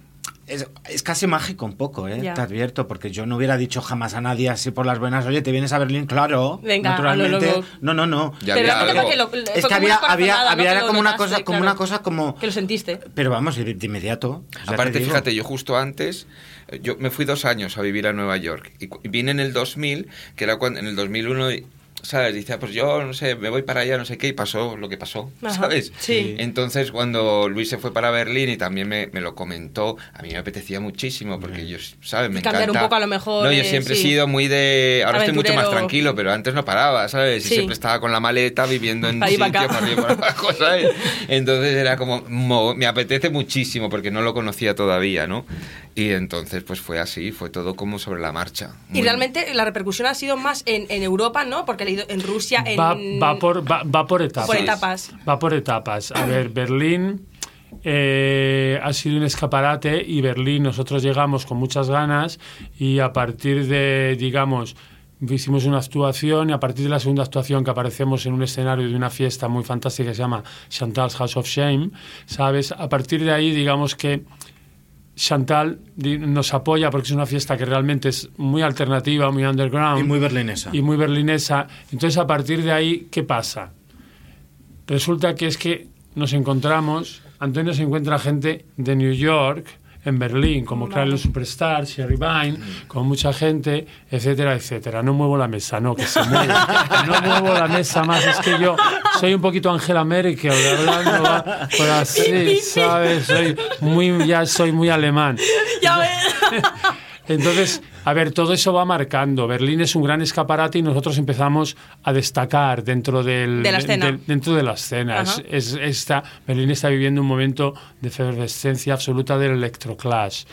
S8: es, es casi mágico un poco, ¿eh? Te advierto, porque yo no hubiera dicho jamás a nadie así por las buenas, oye, ¿te vienes a Berlín? Claro,
S7: Venga,
S8: naturalmente. No, no, no.
S10: Ya
S7: Pero
S10: había algo.
S7: que lo- fue
S8: Es que había, había, había como una cosa, como una cosa como...
S7: Que lo sentiste.
S8: Pero vamos, de, de inmediato.
S10: Aparte, fíjate, yo justo antes, eh, yo me fui dos años a vivir a Nueva York y vine en el 2000, que era cuando en el 2001, ¿sabes? Dice, "Ah, pues yo, no sé, me voy para allá, no sé qué, y pasó lo que pasó,
S7: Ajá,
S10: ¿sabes?
S7: sí.
S10: Entonces, cuando Luis se fue para Berlín y también me, me lo comentó, a mí me apetecía muchísimo, porque yo, ¿sabes? Me
S7: Cambiar un poco a lo mejor,
S10: No, yo
S7: eh,
S10: siempre
S7: sí.
S10: he sido muy de... Ahora estoy mucho más
S7: Aventurero.
S10: tranquilo, pero antes no paraba, ¿sabes? Y
S7: Sí.
S10: siempre estaba con la maleta viviendo en
S7: ahí,
S10: sitio,
S7: para
S10: arriba, para abajo, ¿sabes? Entonces era como, mo- me apetece muchísimo porque no lo conocía todavía, ¿no? Y entonces pues fue así, fue todo como sobre la marcha.
S7: Y
S10: Muy-
S7: realmente la repercusión ha sido más en, en Europa, ¿no? Porque en Rusia, en...
S9: Va, va por, va, va por etapas.
S7: Por etapas.
S9: Va por etapas. A ver, Berlín eh, ha sido un escaparate y Berlín nosotros llegamos con muchas ganas y a partir de, digamos, hicimos una actuación y a partir de la segunda actuación que aparecemos en un escenario de una fiesta muy fantástica que se llama Chantal's House of Shame, ¿sabes? A partir de ahí, digamos que Chantal nos apoya porque es una fiesta que realmente es muy alternativa, muy underground
S8: Y muy berlinesa.
S9: y muy berlinesa. Entonces, a partir de ahí, ¿qué pasa? Resulta que es que nos encontramos, Antonio se encuentra gente de New York, en Berlín, como Crowley Superstar, Sherry Vine, con mucha gente, etcétera, etcétera. No muevo la mesa, no, que se mueve. No muevo la mesa más, es que yo soy un poquito Angela Merkel, hablando va, por así, ¿sabes? Soy muy, ya soy muy alemán.
S7: Ya ves.
S9: Entonces, a ver, todo eso va marcando. Berlín es un gran escaparate y nosotros empezamos a destacar dentro del,
S7: De la escena.
S9: del- dentro de la escena.
S7: Ajá.
S9: Es, es- está, Berlín está viviendo un momento de efervescencia absoluta del electroclash.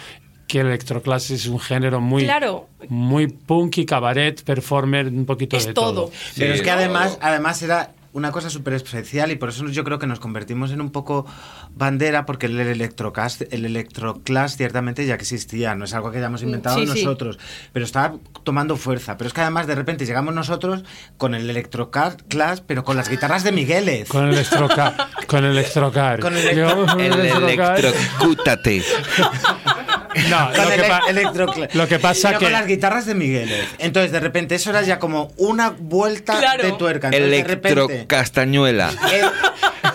S9: Que el electroclash es un género muy,
S7: Claro.
S9: muy punky, cabaret, performer, un poquito
S7: Es
S9: de
S7: todo.
S9: todo.
S8: Pero
S10: Sí,
S8: es que además, además era una cosa súper especial y por eso yo creo que nos convertimos en un poco bandera porque el electrocast, el electroclass ciertamente ya existía, no es algo que hayamos inventado nosotros, pero estaba tomando fuerza. Pero es que además de repente llegamos nosotros con el electroclass, pero con las guitarras de Migueles.
S9: Con el electrocar. con el electrocar.
S10: Con el, electrocútate.
S9: No, lo, que lo, que pasa que...
S8: con las guitarras de Migueles. Entonces, de repente, eso era ya como una vuelta de tuerca.
S10: Electrocastañuela.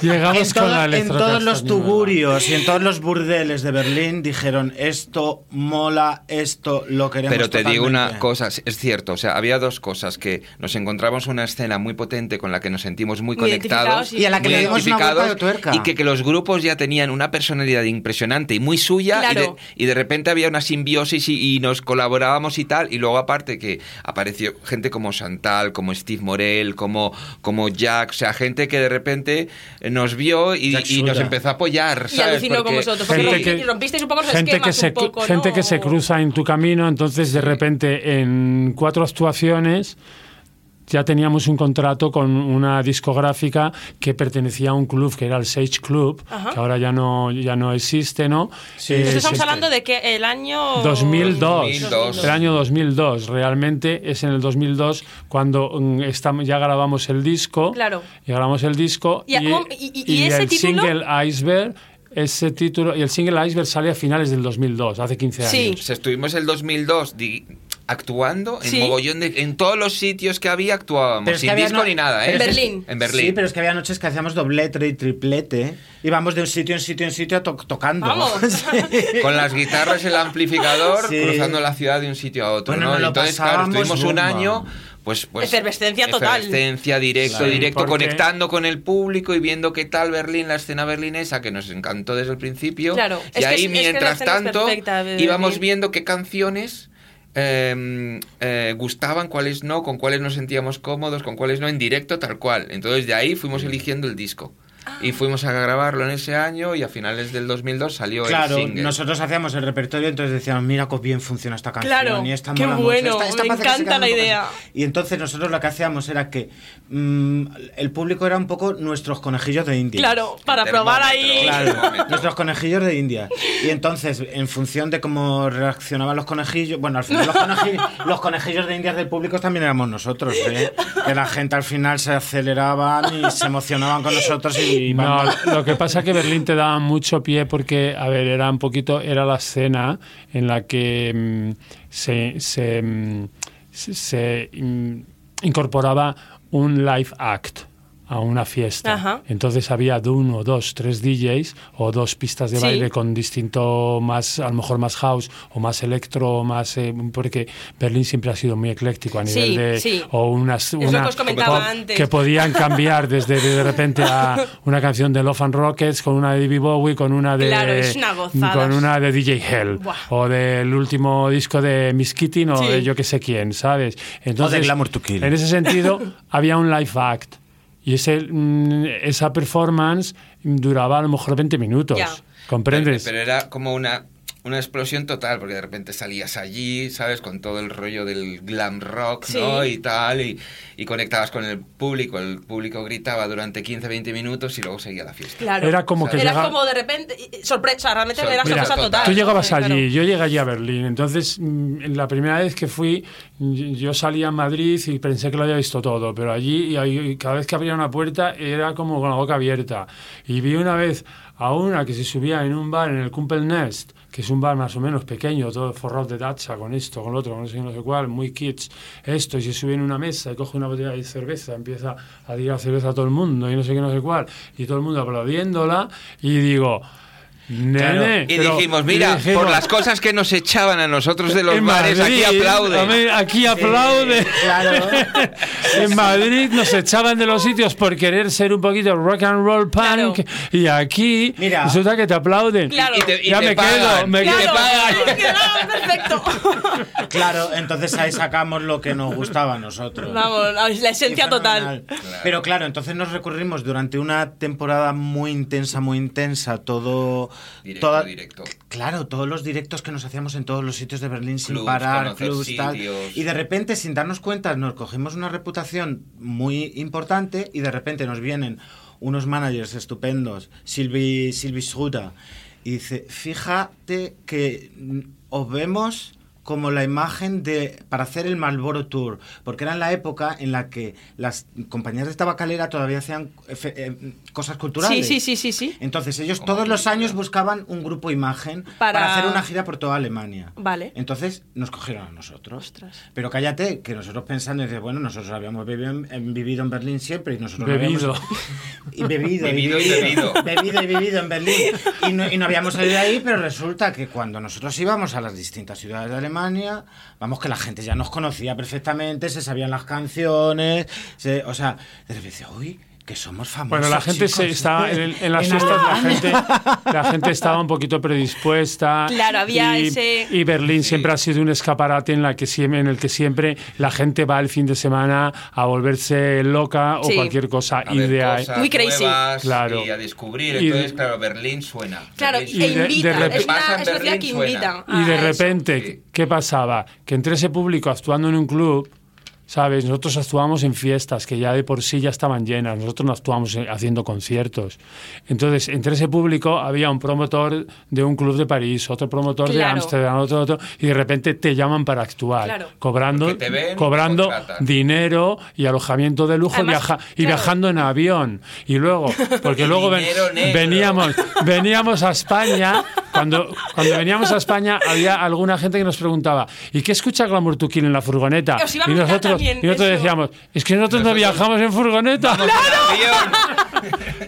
S9: Llegamos
S8: en,
S9: con la
S8: en todos los tugurios y en todos los burdeles de Berlín dijeron esto mola, esto lo queremos.
S10: Pero te digo una cosa, es cierto, o sea, había dos cosas que nos encontramos una escena muy potente con la que nos sentimos muy, conectados
S8: y a la que le dimos una de tuerca.
S10: y que, que, los grupos ya tenían una personalidad impresionante y muy suya y, de, repente había una simbiosis y, nos colaborábamos y tal y luego aparte que apareció gente como Chantal, como Steve Morel, como como Jack, o sea, gente que de repente nos vio y, nos empezó a apoyar.
S7: Y alucinó con vosotros. Gente que, rompisteis un poco los
S9: gente
S7: que
S9: se,
S7: un poco,
S9: Gente que se cruza en tu camino, entonces de repente en cuatro actuaciones ya teníamos un contrato con una discográfica que pertenecía a un club que era el Sage Club, que ahora ya no, ya no existe, ¿no?
S7: Sí. Eh, estamos hablando de que el año
S9: 2002, El año 2002. Realmente es en el 2002 cuando mm, estamos, ya grabamos el disco.
S7: Claro.
S9: Y grabamos el disco.
S7: Y, y,
S9: el
S7: título?
S9: single Iceberg ese título y el single Iceberg sale a finales del 2002, hace 15 años.
S7: Sí.
S10: estuvimos el 2002 actuando en mogollón de en todos los sitios que había actuábamos sin disco ni nada ¿eh?
S7: en Berlín.
S10: en Berlín.
S8: Sí pero es que había noches que hacíamos doblete y triplete íbamos de un sitio en sitio en sitio tocando.
S10: Con las guitarras el amplificador cruzando la ciudad de un sitio a otro ¿no? entonces claro estuvimos un año pues, pues
S7: efervescencia total.
S10: efervescencia directo directo conectando con el público y viendo qué tal Berlín la escena berlinesa que nos encantó desde el principio.
S7: Claro.
S10: y ahí mientras tanto íbamos viendo qué canciones Em, eh, gustaban, cuáles no, con cuáles nos sentíamos cómodos, con cuáles no, en directo tal cual. Entonces de ahí fuimos eligiendo el disco. Y fuimos a grabarlo en ese año y a finales del 2002 salió
S8: claro,
S10: el single.
S8: nosotros hacíamos el repertorio, entonces decíamos, mira cómo bien funciona esta canción.
S7: Claro,
S8: y esta
S7: qué bueno, me encanta la idea.
S8: Y entonces nosotros lo que hacíamos era que mm, el público era un poco nuestros conejillos de India.
S7: Claro, para probar ahí.
S8: Claro, nuestros conejillos de India. Y entonces, en función de cómo reaccionaban los conejillos, bueno, al final los conejillos, los conejillos de India del público también éramos nosotros, ¿eh? Que la gente al final se aceleraban y se emocionaban con nosotros y
S9: no, lo que pasa es que Berlín te daba mucho pie porque, a ver, era un poquito, era la escena en la que mm, se, se, mm, mm, incorporaba un live act a una fiesta. Entonces había de uno, dos, tres DJs o dos pistas de baile con distinto más, a lo mejor más house o más electro, más eh, porque Berlín siempre ha sido muy ecléctico a nivel de o unas una, que, podían cambiar desde de repente a una canción de Love and Rockets con una de David Bowie con una de con una de DJ Hell o del último disco de Miss Kitty o de yo que sé quién, ¿sabes?
S8: Entonces,
S9: En ese sentido había un live act y ese, mm, esa performance duraba a lo mejor 20 minutos. ¿Comprendes?
S10: pero, era como una una explosión total, porque de repente salías allí, ¿sabes? Con todo el rollo del glam rock, ¿no? Y tal, y, y, conectabas con el público, el público gritaba durante 15, 20e minutos y luego seguía la fiesta.
S7: Claro.
S9: Era como que
S7: Era como de repente, sorpresa, realmente era sorpresa total.
S9: Tú llegabas allí, yo llegué allí a Berlín, entonces mm, la primera vez que fui, yo salía a Madrid y pensé que lo había visto todo, pero allí y cada vez que abría una puerta era como con la boca abierta. Y vi una vez a una que se subía en un bar en el Kumpel Nest, que es un bar más o menos pequeño, todo forrado de dacha, con esto, con lo otro, con no sé, no sé cuál, muy kids, esto, y se sube en una mesa y coge una botella de cerveza, empieza a tirar cerveza a todo el mundo y no sé qué, no sé cuál, y todo el mundo aplaudiéndola, y digo,
S10: y dijimos, mira, por las cosas que nos echaban a nosotros de los bares, aquí aplaude.
S9: Aquí aplaude. en Madrid nos echaban de los sitios por querer ser un poquito rock and roll punk. Y aquí resulta que te aplauden.
S10: ya
S9: me quedo, me quedo.
S7: Perfecto.
S8: Claro, entonces ahí sacamos lo que nos gustaba a nosotros.
S7: Vamos, la esencia total.
S8: Pero claro, entonces nos recurrimos durante una temporada muy intensa, muy intensa, todo Directo, directo. Claro, todos los directos que nos hacíamos en todos los sitios de Berlín sin parar, clubs, tal. Y de repente, sin darnos cuenta, nos cogimos una reputación muy importante y de repente nos vienen unos managers estupendos, Silvi, Silvi y dice, fíjate que os vemos como la imagen de para hacer el Malboro Tour, porque era en la época en la que las compañías de tabacalera todavía hacían eh, cosas culturales.
S7: Sí, sí, sí, sí,
S8: Entonces ellos todos los años buscaban un grupo imagen para... hacer una gira por toda Alemania.
S7: Vale.
S8: Entonces nos cogieron a nosotros. Pero cállate, que nosotros pensando, de, bueno, nosotros habíamos vivido en, vivido en Berlín siempre y nosotros
S9: bebido.
S8: y bebido, y bebido, y bebido. bebido y vivido en Berlín. Y no, y no habíamos salido de ahí, pero resulta que cuando nosotros íbamos a las distintas ciudades de Alemania, vamos que la gente ya nos conocía perfectamente, se sabían las canciones, o sea, de repente, uy, que somos famosos.
S9: Bueno, la gente se estaba en, las fiestas la gente, la gente estaba un poquito predispuesta.
S7: Claro, había
S9: y,
S7: ese
S9: y Berlín siempre ha sido un escaparate en la que siempre, en el que siempre la gente va el fin de semana a volverse loca o cualquier cosa
S10: a
S9: ideal.
S7: Muy crazy.
S10: Claro. Y a descubrir. Entonces, claro, Berlín suena.
S7: Claro,
S10: Berlín
S7: e invita.
S10: De,
S7: es una, que invita.
S9: Y de repente, ¿qué pasaba? Que entre ese público actuando en un club ¿Sabes? Nosotros actuamos en fiestas que ya de por sí ya estaban llenas, nosotros no actuamos haciendo conciertos. Entonces, entre ese público había un promotor de un club de París, otro promotor de Ámsterdam, otro, otro, y de repente te llaman para actuar, cobrando, cobrando dinero y alojamiento de lujo viaja, y viajando en avión. Y luego, porque luego veníamos, veníamos a España, cuando, cuando veníamos a España había alguna gente que nos preguntaba, ¿y qué escucha Glamour to en la furgoneta?
S7: Y
S9: nosotros y nosotros decíamos, es que nosotros, no viajamos en furgoneta.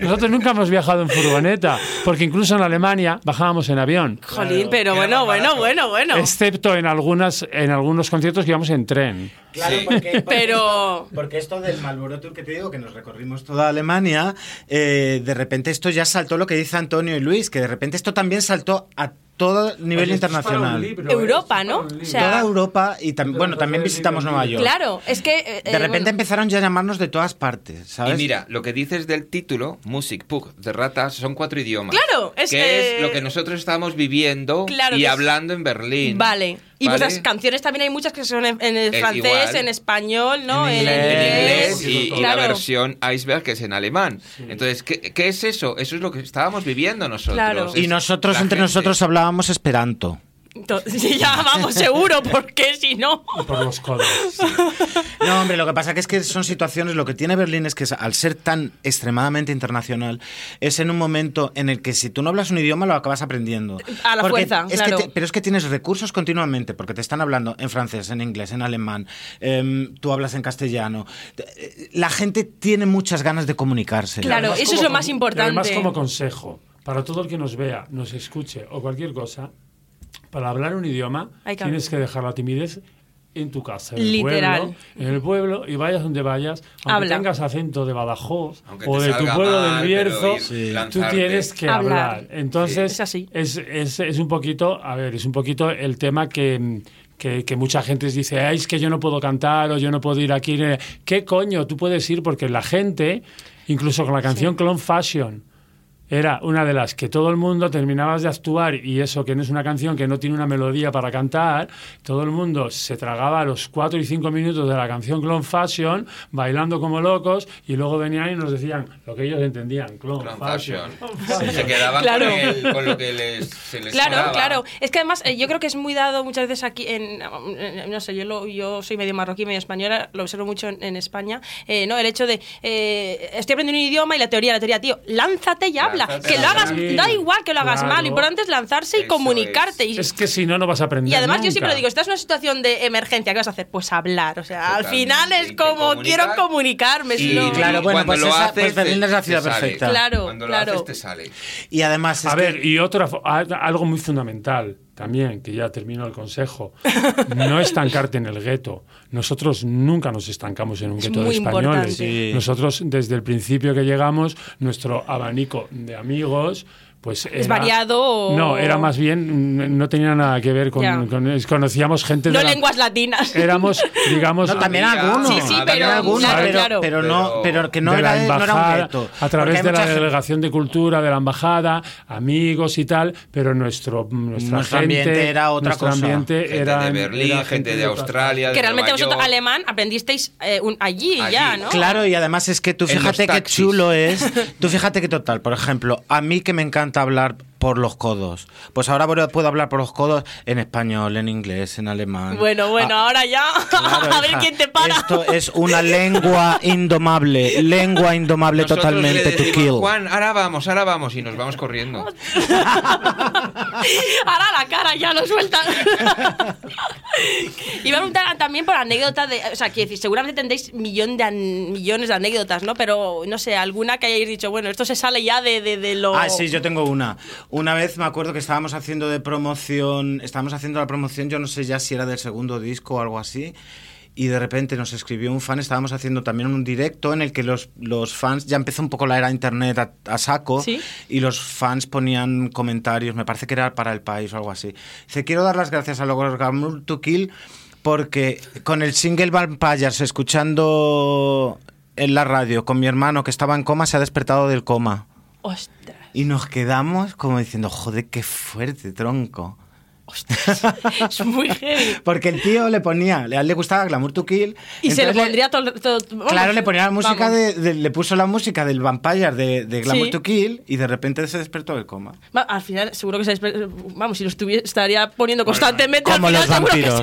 S9: nosotros nunca hemos viajado en furgoneta, porque incluso en Alemania bajábamos en avión.
S7: Jolín, pero bueno, bueno, bueno, bueno.
S9: Excepto en algunas en algunos conciertos que íbamos en tren.
S8: Claro, porque,
S7: pero...
S8: porque esto del Marlboro Tour que te digo, que nos recorrimos toda Alemania, eh, de repente esto ya saltó lo que dice Antonio y Luis, que de repente esto también saltó a todo nivel internacional.
S7: Europa, ¿no?
S8: Toda Europa y también, bueno, también visitamos Nueva York.
S7: Claro, es que...
S8: Eh, de repente empezaron ya a llamarnos de todas partes, ¿sabes?
S10: Y mira, lo que dices del título, Music Pug de ratas, son cuatro idiomas.
S7: Claro,
S10: es que... es lo que nosotros estábamos viviendo y hablando en Berlín.
S7: Vale. Y pues las canciones también hay muchas que son en, francés, en español, ¿no?
S10: En inglés, y, la versión Iceberg que es en alemán. Entonces, ¿qué, ¿qué, es eso? Eso es lo que estábamos viviendo nosotros.
S8: y nosotros entre nosotros hablábamos esperanto.
S7: Ya vamos, seguro, porque si no.
S9: Por los codos.
S8: No, hombre, lo que pasa que es que son situaciones. Lo que tiene Berlín es que, al ser tan extremadamente internacional, es en un momento en el que si tú no hablas un idioma, lo acabas aprendiendo.
S7: A la fuerza, claro.
S8: pero es que tienes recursos continuamente, porque te están hablando en francés, en inglés, en alemán, em, tú hablas en castellano. La gente tiene muchas ganas de comunicarse.
S7: Claro, eso es lo más importante.
S9: Además, como consejo, para todo el que nos vea, nos escuche o cualquier cosa para hablar un idioma tienes que dejar la timidez en tu casa, en el pueblo, en el pueblo y vayas donde vayas, aunque tengas acento de Badajoz o de tu pueblo del Bierzo, tú tienes que hablar. Entonces es, Es, es, un poquito, a ver, es un poquito el tema que que, mucha gente dice, Ay, es que yo no puedo cantar o yo no puedo ir aquí. ¿Qué coño? Tú puedes ir porque la gente, incluso con la canción Clone Fashion, era una de las que todo el mundo terminabas de actuar y eso que no es una canción que no tiene una melodía para cantar, todo el mundo se tragaba los cuatro y cinco minutos de la canción Clone Fashion bailando como locos y luego venían y nos decían lo que ellos entendían, Clone, Fashion.
S10: Se quedaban con, lo que les, se les
S7: Claro, claro. Es que además eh, yo creo que es muy dado muchas veces aquí en, no sé, yo, yo soy medio marroquí, medio española, lo observo mucho en, España, eh, ¿no? El hecho de eh, estoy aprendiendo un idioma y la teoría, la teoría, tío, lánzate y habla que lo hagas, da igual que lo hagas mal, lo importante es lanzarse y comunicarte.
S9: Es. es. que si no, no vas a aprender.
S7: Y además
S9: yo
S7: siempre digo, estás en una situación de emergencia, ¿qué vas a hacer? Pues hablar. O sea, al final es como quiero comunicarme.
S8: Claro, bueno, pues, lo haces, pues Berlín es la ciudad perfecta.
S7: Claro,
S10: cuando
S7: claro.
S10: lo haces te sale.
S8: Y además.
S9: a ver, y otra, algo muy fundamental también, que ya termino el consejo, no estancarte en el gueto. Nosotros nunca nos estancamos en un gueto de españoles. Nosotros, desde el principio que llegamos, nuestro abanico de amigos pues
S7: es variado
S9: no era más bien no tenía nada que ver con, conocíamos gente
S7: no
S9: de
S7: lenguas latinas.
S9: Éramos digamos
S8: no, también algunos.
S7: Sí sí pero, algunos,
S8: pero, no pero que no, era,
S9: embajada,
S8: no
S9: a través de la delegación de cultura de la embajada amigos y tal pero nuestro nuestra
S8: nuestro ambiente era otra
S9: nuestro
S8: cosa.
S9: ambiente
S10: gente
S9: era
S10: de Berlín gente, de Australia
S7: que realmente vosotros alemán aprendisteis eh, allí, allí, ya no
S8: claro y además es que tú fíjate qué chulo es tú fíjate que total. Por ejemplo a mí que me encanta hablar por los codos. Pues ahora puedo hablar por los codos en español, en inglés, en alemán.
S7: Bueno, bueno, ah, ahora ya. a ver quién te para.
S8: Esto es una lengua indomable, lengua indomable totalmente to kill.
S10: Juan, ahora vamos, ahora vamos y nos vamos corriendo.
S7: ahora la cara ya lo sueltan. y me a preguntar también por anécdotas de, o sea, quiero decir, seguramente tendréis millón de millones de anécdotas, ¿no? Pero no sé, alguna que hayáis dicho, bueno, esto se sale ya de, de, de lo
S8: Ah, sí, yo tengo una. Una vez me acuerdo que estábamos haciendo de promoción, estábamos haciendo la promoción, yo no sé ya si era del segundo disco o algo así, y de repente nos escribió un fan, estábamos haciendo también un directo en el que los, los fans, ya empezó un poco la era internet a, saco, y los fans ponían comentarios, me parece que era para el país o algo así. Dice, quiero dar las gracias a los Glamour to Kill porque con el single Vampires escuchando en la radio con mi hermano que estaba en coma se ha despertado del coma.
S7: Ostras.
S8: Y nos quedamos como diciendo, joder, qué fuerte, tronco.
S7: Es muy heavy.
S8: Porque el tío le ponía, a él le gustaba Glamour to Kill.
S7: Y se le pondría todo.
S8: claro, le ponía la música de, Le puso la música del Vampire de, de Glamour to Kill y de repente se despertó del coma.
S7: al final, seguro que se despertó. Vamos, si lo estuviera, estaría poniendo constantemente.
S8: Como los vampiros.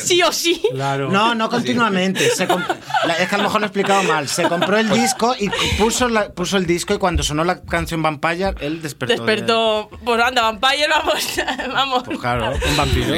S7: Sí o sí.
S8: No, no continuamente. es que a lo mejor lo he explicado mal. Se compró el pues disco y puso, puso el disco y cuando sonó la canción Vampire, él despertó.
S7: Despertó. Pues anda, Vampire, vamos. Vamos.
S8: Pues claro, un vampiro.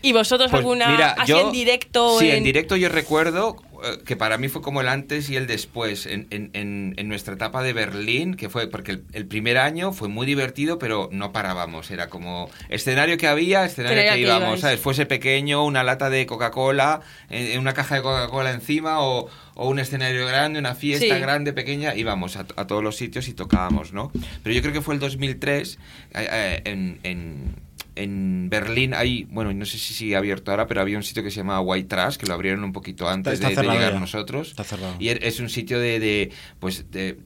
S7: ¿Y vosotros pues alguna así en directo?
S10: Sí, en... directo yo recuerdo que para mí fue como el antes y el después en, en, en, nuestra etapa de Berlín, que fue porque el, primer año fue muy divertido, pero no parábamos. Era como escenario que había, escenario que, íbamos, ¿sabes? Fuese pequeño, una lata de Coca-Cola, en, una caja de Coca-Cola encima o, o, un escenario grande, una fiesta grande, pequeña, íbamos a, a, todos los sitios y tocábamos, ¿no? Pero yo creo que fue el 2003 eh, eh, en en Berlín hay, bueno, no sé si sigue abierto ahora, pero había un sitio que se llamaba White Trash, que lo abrieron un poquito antes de, llegar nosotros.
S8: Está cerrado.
S10: Y es un sitio de, de pues, de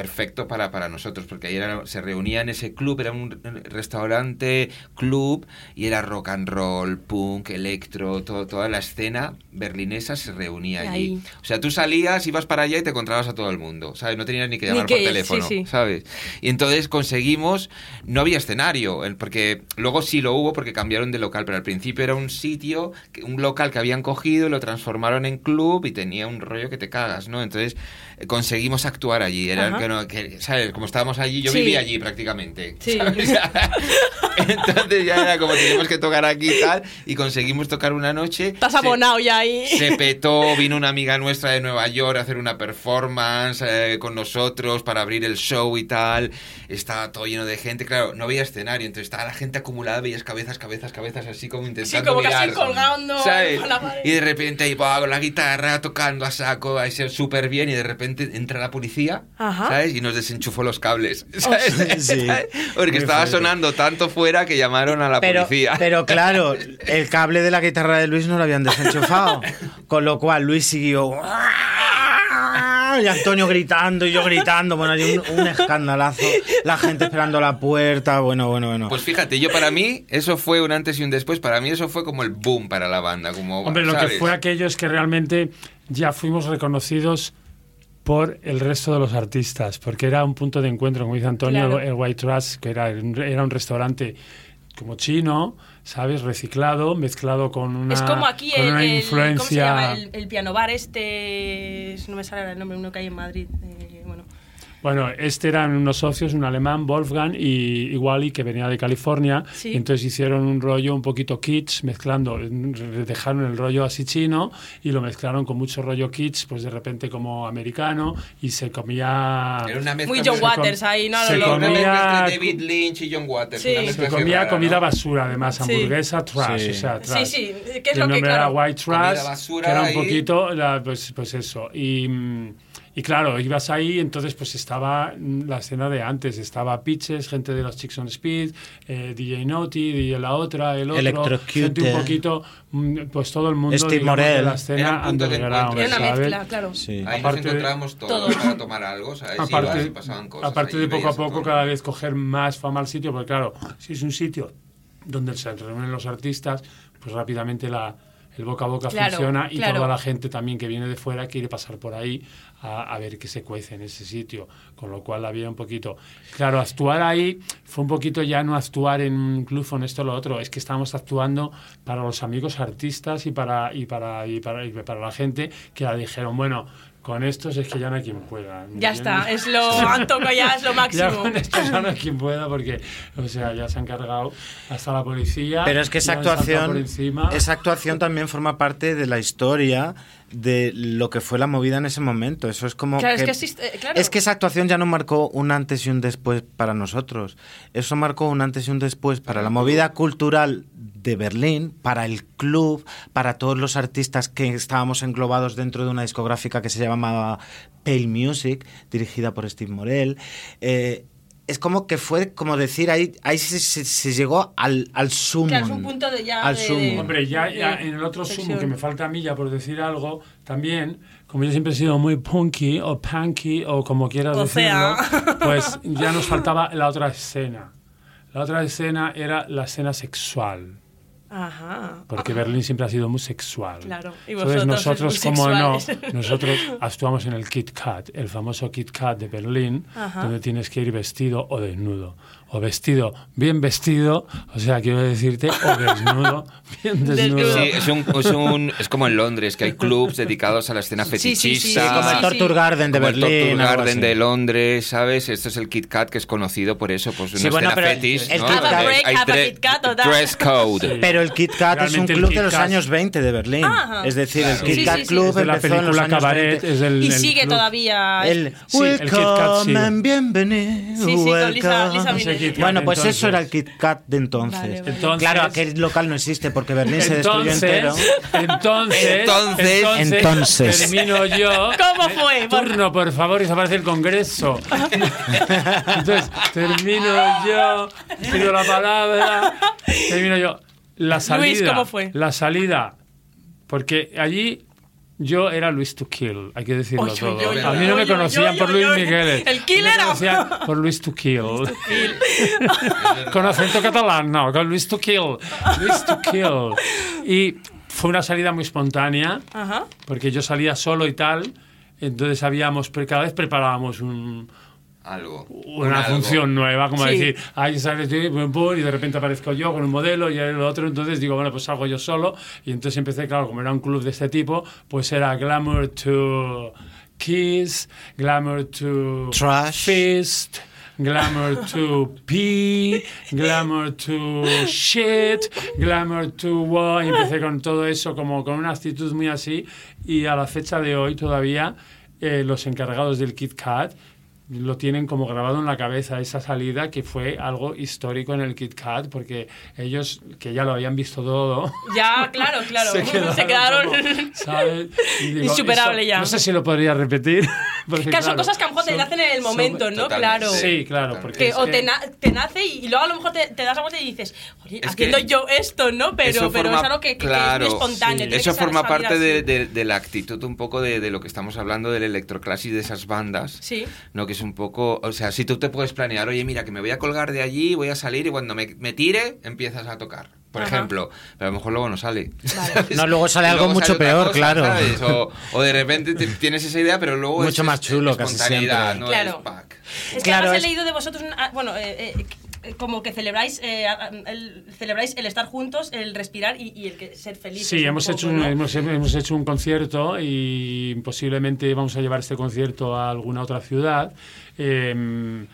S10: perfecto para, para nosotros, porque ahí se reunía en ese club, era un restaurante, club, y era rock and roll, punk, electro, todo, toda la escena berlinesa se reunía allí. O sea, tú salías, ibas para allá y te encontrabas a todo el mundo, ¿sabes? No tenías ni que llamar por teléfono, ¿sabes? Y entonces conseguimos, no había escenario, porque luego sí lo hubo porque cambiaron de local, pero al principio era un sitio, un local que habían cogido, lo transformaron en club y tenía un rollo que te cagas, ¿no? Entonces conseguimos actuar allí. Era que, no, que, ¿sabes? Como estábamos allí, yo vivía allí prácticamente. Entonces ya era como teníamos que tocar aquí y tal, y conseguimos tocar una noche.
S7: Estás abonado ya ahí.
S10: Se petó, vino una amiga nuestra de Nueva York a hacer una performance eh, con nosotros para abrir el show y tal. Estaba todo lleno de gente, claro, no había escenario, entonces estaba la gente acumulada, veías cabezas, cabezas, cabezas, así como intentando.
S7: Sí, como casi colgando.
S10: Y de repente ahí, con la guitarra, tocando a saco, a ser súper bien, y de repente entra la policía, ¿sabes? Y nos desenchufó los cables, Porque estaba sonando tanto fuera que llamaron a la policía.
S8: Pero claro, el cable de la guitarra de Luis no lo habían desenchufado. con lo cual Luis siguió... Y Antonio gritando y yo gritando. Bueno, hay un, escandalazo. La gente esperando la puerta. Bueno, bueno, bueno.
S10: Pues fíjate, yo para mí, eso fue un antes y un después. Para mí, eso fue como el boom para la banda. Como,
S9: Hombre, lo que fue aquello es que realmente ya fuimos reconocidos por el resto de los artistas, porque era un punto de encuentro, como dice Antonio, el White Trash, que era, era un restaurante como chino, ¿sabes? Reciclado, mezclado con una,
S7: es como aquí el,
S9: una influencia... ¿cómo se
S7: llama? El, piano bar este... No me sale el nombre, uno que hay en Madrid. Eh, bueno,
S9: este eran unos socios, un alemán, Wolfgang y, Wally, que venía de California. Y entonces hicieron un rollo un poquito kitsch, mezclando, dejaron el rollo así chino y lo mezclaron con mucho rollo kitsch, pues de repente como americano y se comía...
S10: Era una
S7: Muy John Waters ahí, ¿no?
S9: Se comía...
S10: David Lynch y John Waters.
S9: Se comía comida basura, además, hamburguesa, trash, o sea, trash.
S7: Sí, sí, que es
S9: el
S7: lo que,
S9: era White Trash, que era un poquito, pues, pues eso. Y... y claro, ibas ahí, entonces pues estaba la escena de antes, estaba Pitches, gente de los Chicks on Speed, eh, DJ Naughty, DJ la otra, el otro, gente un poquito, mm, pues todo el mundo
S8: de
S9: la escena underground,
S7: Era una mezcla, claro.
S10: Sí. Ahí aparte, nos encontramos todos, para tomar algo, ¿sabes?
S9: Aparte, pasaban cosas aparte de poco a poco cada vez coger más fama al sitio, porque claro, si es un sitio donde se reúnen los artistas, pues rápidamente la el boca a boca funciona y toda la gente también que viene de fuera quiere pasar por ahí a, ver qué se cuece en ese sitio, con lo cual había un poquito... Claro, actuar ahí fue un poquito ya no actuar en un club con esto o lo otro, es que estábamos actuando para los amigos artistas y para, y para, y para, y para la gente que la dijeron, bueno, con estos es que ya no hay quien pueda.
S7: Ya está, es lo han ya es lo máximo.
S9: ya con estos ya no hay quien pueda porque, o sea, ya se han cargado hasta la policía.
S8: Pero es que esa actuación, esa actuación también forma parte de la historia de lo que fue la movida en ese momento. Eso es como
S7: claro,
S8: que,
S7: es, que
S8: es que esa actuación ya no marcó un antes y un después para nosotros. Eso marcó un antes y un después para la movida cultural de Berlín, para el club, para todos los artistas que estábamos englobados dentro de una discográfica que se llamaba Pale Music, dirigida por Steve Morel. Eh, es como que fue como decir ahí ahí se, llegó al, al sumo
S7: claro, es un punto de ya
S8: al sumo.
S9: hombre ya, en el otro sumo que me falta a mí ya por decir algo también como yo siempre he sido muy punky o punky o como quieras decirlo pues ya nos faltaba la otra escena la otra escena era la escena sexual
S7: Ajá.
S9: Porque Berlín siempre ha sido muy sexual.
S7: Claro.
S9: Y Entonces nosotros, como no, nosotros actuamos en el Kit Kat, el famoso Kit Kat de Berlín, donde tienes que ir vestido o desnudo o vestido bien vestido, o sea, quiero decirte, o desnudo, bien desnudo.
S10: Sí, es, un, es, un, es, como en Londres, que hay clubs dedicados a la escena fetichista. Sí, sí,
S8: como el Torture Garden de Berlín.
S10: El Torture Garden de Londres, ¿sabes? Esto es el Kit Kat que es conocido por eso, pues una escena fetish.
S7: El, ¿no? Kit Kat, hay Kit Kat,
S10: dress code.
S8: Pero el Kit Kat es un club de los años 20 de Berlín. Es decir, el Kit Kat Club
S9: de la película Cabaret. Es el,
S7: y sigue todavía.
S8: El, Welcome and bienvenido.
S7: Sí, sí, con Lisa,
S8: bueno, pues eso era el Kit Kat de entonces. Claro, aquel local no existe porque Berlín se destruyó entero.
S9: Entonces,
S10: entonces,
S8: entonces,
S9: termino yo.
S7: ¿Cómo fue?
S9: Turno, por favor, y se aparece el Congreso. entonces, termino yo, pido la palabra, termino yo. La salida.
S7: Luis, ¿cómo fue?
S9: La salida. Porque allí yo era Luis to Kill, hay que decirlo todo. a mí no me conocían por Luis Miguel.
S7: El killer.
S9: Me conocían por Luis to Kill. con acento catalán, no, con Luis to Kill. Luis to Kill. Y fue una salida muy espontánea, porque yo salía solo y tal. Entonces habíamos, cada vez preparábamos un,
S10: algo.
S9: Una función nueva, como decir, ahí sales tú y de repente aparezco yo con un modelo y el otro, entonces digo, bueno, pues salgo yo solo. Y entonces empecé, claro, como era un club de este tipo, pues era Glamour to Kiss, Glamour to
S8: Trash.
S9: Fist. Glamour to pee, glamour to shit, glamour to wow. Y empecé con todo eso, como con una actitud muy así. Y a la fecha de hoy todavía eh, los encargados del Kit Kat lo tienen como grabado en la cabeza esa salida que fue algo histórico en el Kit Kat porque ellos que ya lo habían visto todo
S7: ya claro claro. Se quedaron, insuperable ya.
S9: no sé si lo podría repetir
S7: porque, claro, son cosas que a lo mejor te nacen en el momento no claro.
S9: Sí claro porque
S7: que, o te, nace y, luego a lo mejor te, das la vuelta y dices oye haciendo yo esto no pero pero es algo que, es espontáneo
S10: eso forma parte de, de, la actitud un poco de, lo que estamos hablando del electroclash de esas bandas
S7: sí.
S10: no que un poco, o sea, si tú te puedes planear, oye, mira, que me voy a colgar de allí, voy a salir y cuando me, tire, empiezas a tocar. Por ejemplo, pero a lo mejor luego no sale.
S8: No, luego sale algo mucho peor, claro.
S10: O, de repente tienes esa idea, pero luego
S8: mucho más chulo, casi siempre.
S7: No claro. Es, que además he leído de vosotros, ah, bueno, eh, eh, como que celebráis, eh, el, celebráis el estar juntos, el respirar y, el que ser felices.
S9: Sí, hemos, hecho un, hemos, hemos, hecho un concierto y posiblemente vamos a llevar este concierto a alguna otra ciudad. Em,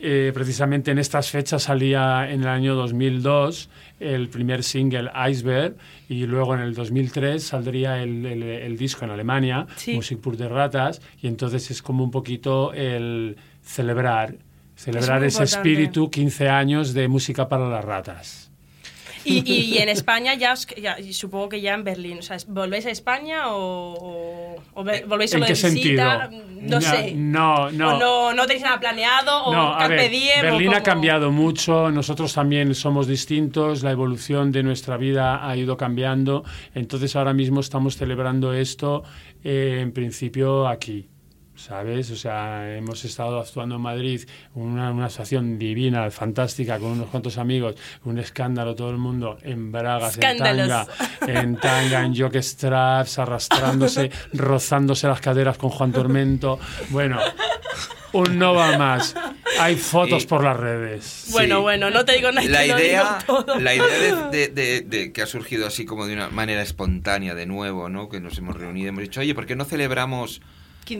S9: eh, precisamente en estas fechas salía en el año 2002 el primer single Iceberg y luego en el 2003 saldría el, el, disco en Alemania, Music Pur de Ratas, y entonces es como un poquito el celebrar celebrar ese espíritu 15 años de música para las ratas.
S7: Y, en España ya, supongo que ya en Berlín. O sea, ¿volvéis a España o, volvéis solo
S9: ¿En qué
S7: de visita?
S9: Sentido?
S7: No, sé.
S9: No, no.
S7: O no, tenéis nada planeado o
S9: no, a ver, Berlín
S7: ha
S9: cambiado mucho, nosotros también somos distintos, la evolución de nuestra vida ha ido cambiando, entonces ahora mismo estamos celebrando esto eh, en principio aquí. ¿Sabes? O sea, hemos estado actuando en Madrid, una, una estación divina, fantástica, con unos cuantos amigos, un escándalo, todo el mundo en bragas, en tanga, en tanga, en jockstraps, arrastrándose, rozándose las caderas con Juan Tormento. Bueno, un no va más. Hay fotos por las redes.
S7: Bueno, bueno, no te digo nada.
S10: La idea, la idea de, que ha surgido así como de una manera espontánea de nuevo, ¿no? Que nos hemos reunido y hemos dicho, oye, ¿por qué no celebramos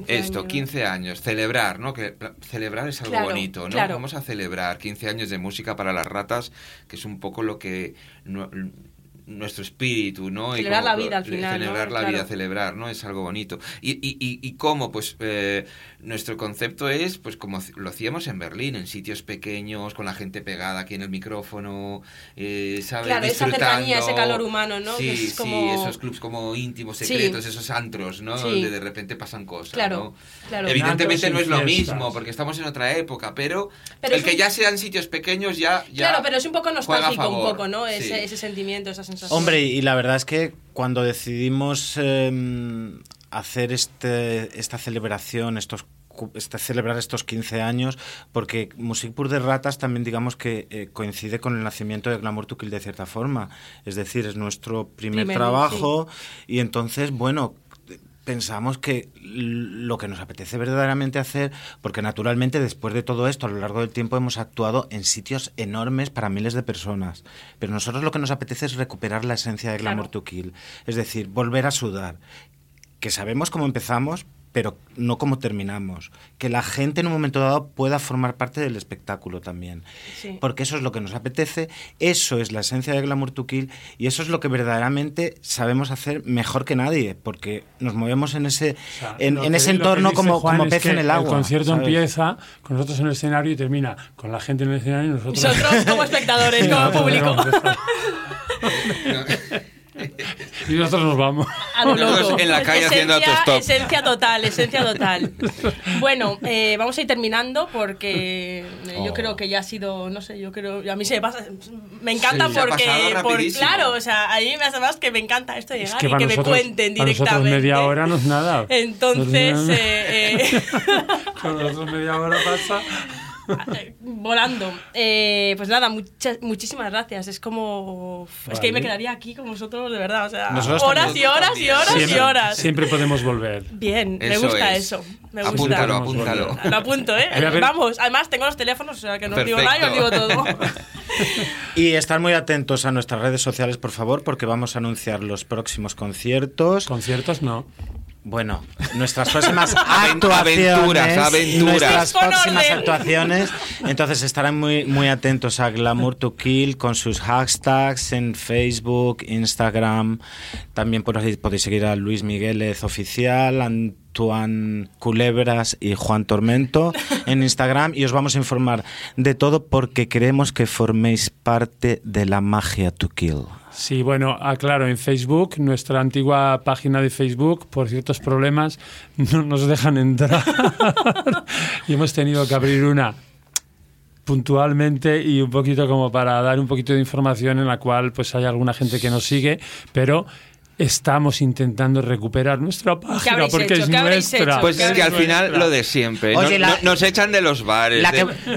S10: esto, 15 años, celebrar, ¿no? Que celebrar es algo bonito, ¿no? Vamos a celebrar 15 años de música para las ratas, que es un poco lo que nuestro espíritu, ¿no?
S7: Celebrar la vida al final.
S10: Celebrar la vida, celebrar, ¿no? Es algo bonito. ¿Y, y, y, cómo? Pues eh, nuestro concepto es, pues como lo hacíamos en Berlín, en sitios pequeños, con la gente pegada aquí en el micrófono, eh, ¿sabes?
S7: Claro, esa cercanía, ese calor humano, ¿no?
S10: Sí, sí, esos clubs como íntimos, secretos, esos antros, ¿no? Donde de repente pasan cosas,
S7: claro, Claro.
S10: Evidentemente no es lo mismo, porque estamos en otra época, pero, el que ya sean sitios pequeños ya, ya
S7: Claro, pero es un poco nostálgico un poco, ¿no? Ese, ese sentimiento, esa sensación.
S8: Hombre, y la verdad es que cuando decidimos em, hacer este, esta celebración, estos este, celebrar estos 15 años, porque Music Pur de Ratas también digamos que eh, coincide con el nacimiento de Glamour to Kill de cierta forma. Es decir, es nuestro primer trabajo y entonces, bueno, pensamos que lo que nos apetece verdaderamente hacer, porque naturalmente después de todo esto a lo largo del tiempo hemos actuado en sitios enormes para miles de personas, pero nosotros lo que nos apetece es recuperar la esencia de Glamour to Kill, es decir, volver a sudar, que sabemos cómo empezamos, pero no como terminamos. Que la gente en un momento dado pueda formar parte del espectáculo también. Porque eso es lo que nos apetece, eso es la esencia de Glamour to Kill y eso es lo que verdaderamente sabemos hacer mejor que nadie, porque nos movemos en ese, en, ese entorno como, como pez en el agua.
S9: El concierto empieza con nosotros en el escenario y termina con la gente en el escenario y nosotros,
S7: nosotros como espectadores, como público.
S9: y nosotros nos vamos.
S10: En la calle haciendo autostop.
S7: Esencia total, esencia total. Bueno, eh, vamos a ir terminando porque eh, yo creo que ya ha sido, no sé, yo creo, a mí se me pasa, me encanta porque, por, claro, o sea, a mí me hace más que me encanta esto de llegar y que me cuenten directamente. Para
S9: media hora no es nada.
S7: Entonces,
S9: eh, nosotros media hora pasa.
S7: volando. Eh, pues nada, muchas, muchísimas gracias. Es como. Es que me quedaría aquí con vosotros, de verdad. O sea, horas y horas y horas
S9: siempre,
S7: y horas.
S9: Siempre podemos volver.
S7: Bien, me gusta eso. Me gusta.
S10: Apúntalo, apúntalo.
S7: Lo apunto, ¿eh? Vamos, además tengo los teléfonos, o sea que no digo nada y os digo todo.
S8: y estar muy atentos a nuestras redes sociales, por favor, porque vamos a anunciar los próximos conciertos.
S9: Conciertos no.
S8: Bueno, nuestras próximas actuaciones, aventuras, aventuras. Nuestras próximas actuaciones. Entonces estarán muy, muy atentos a Glamour to Kill con sus hashtags en Facebook, Instagram. También podéis seguir a Luis Migueles Oficial, Antoine Culebras y Juan Tormento en Instagram y os vamos a informar de todo porque queremos que forméis parte de la magia to kill.
S9: Sí, bueno, aclaro, en Facebook, nuestra antigua página de Facebook, por ciertos problemas, no nos dejan entrar. y hemos tenido que abrir una puntualmente y un poquito como para dar un poquito de información en la cual pues hay alguna gente que nos sigue, pero estamos intentando recuperar nuestra página porque es nuestra.
S10: Pues es que al final lo de siempre. nos, echan de los bares,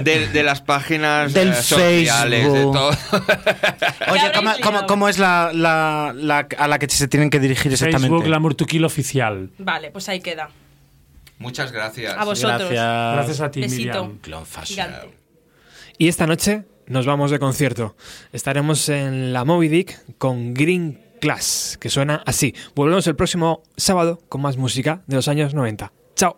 S10: de, las páginas
S8: del
S10: eh, sociales, de todo.
S8: Oye, ¿cómo, es la, a la que se tienen que dirigir exactamente?
S9: Facebook La Murtuquil Oficial.
S7: Vale, pues ahí queda.
S10: Muchas gracias.
S7: A vosotros.
S9: Gracias, a ti,
S7: Besito.
S9: Miriam.
S1: Y esta noche nos vamos de concierto. Estaremos en la Moby Dick con Green Class, que suena así. Volvemos el próximo sábado con más música de los años 90. Chao.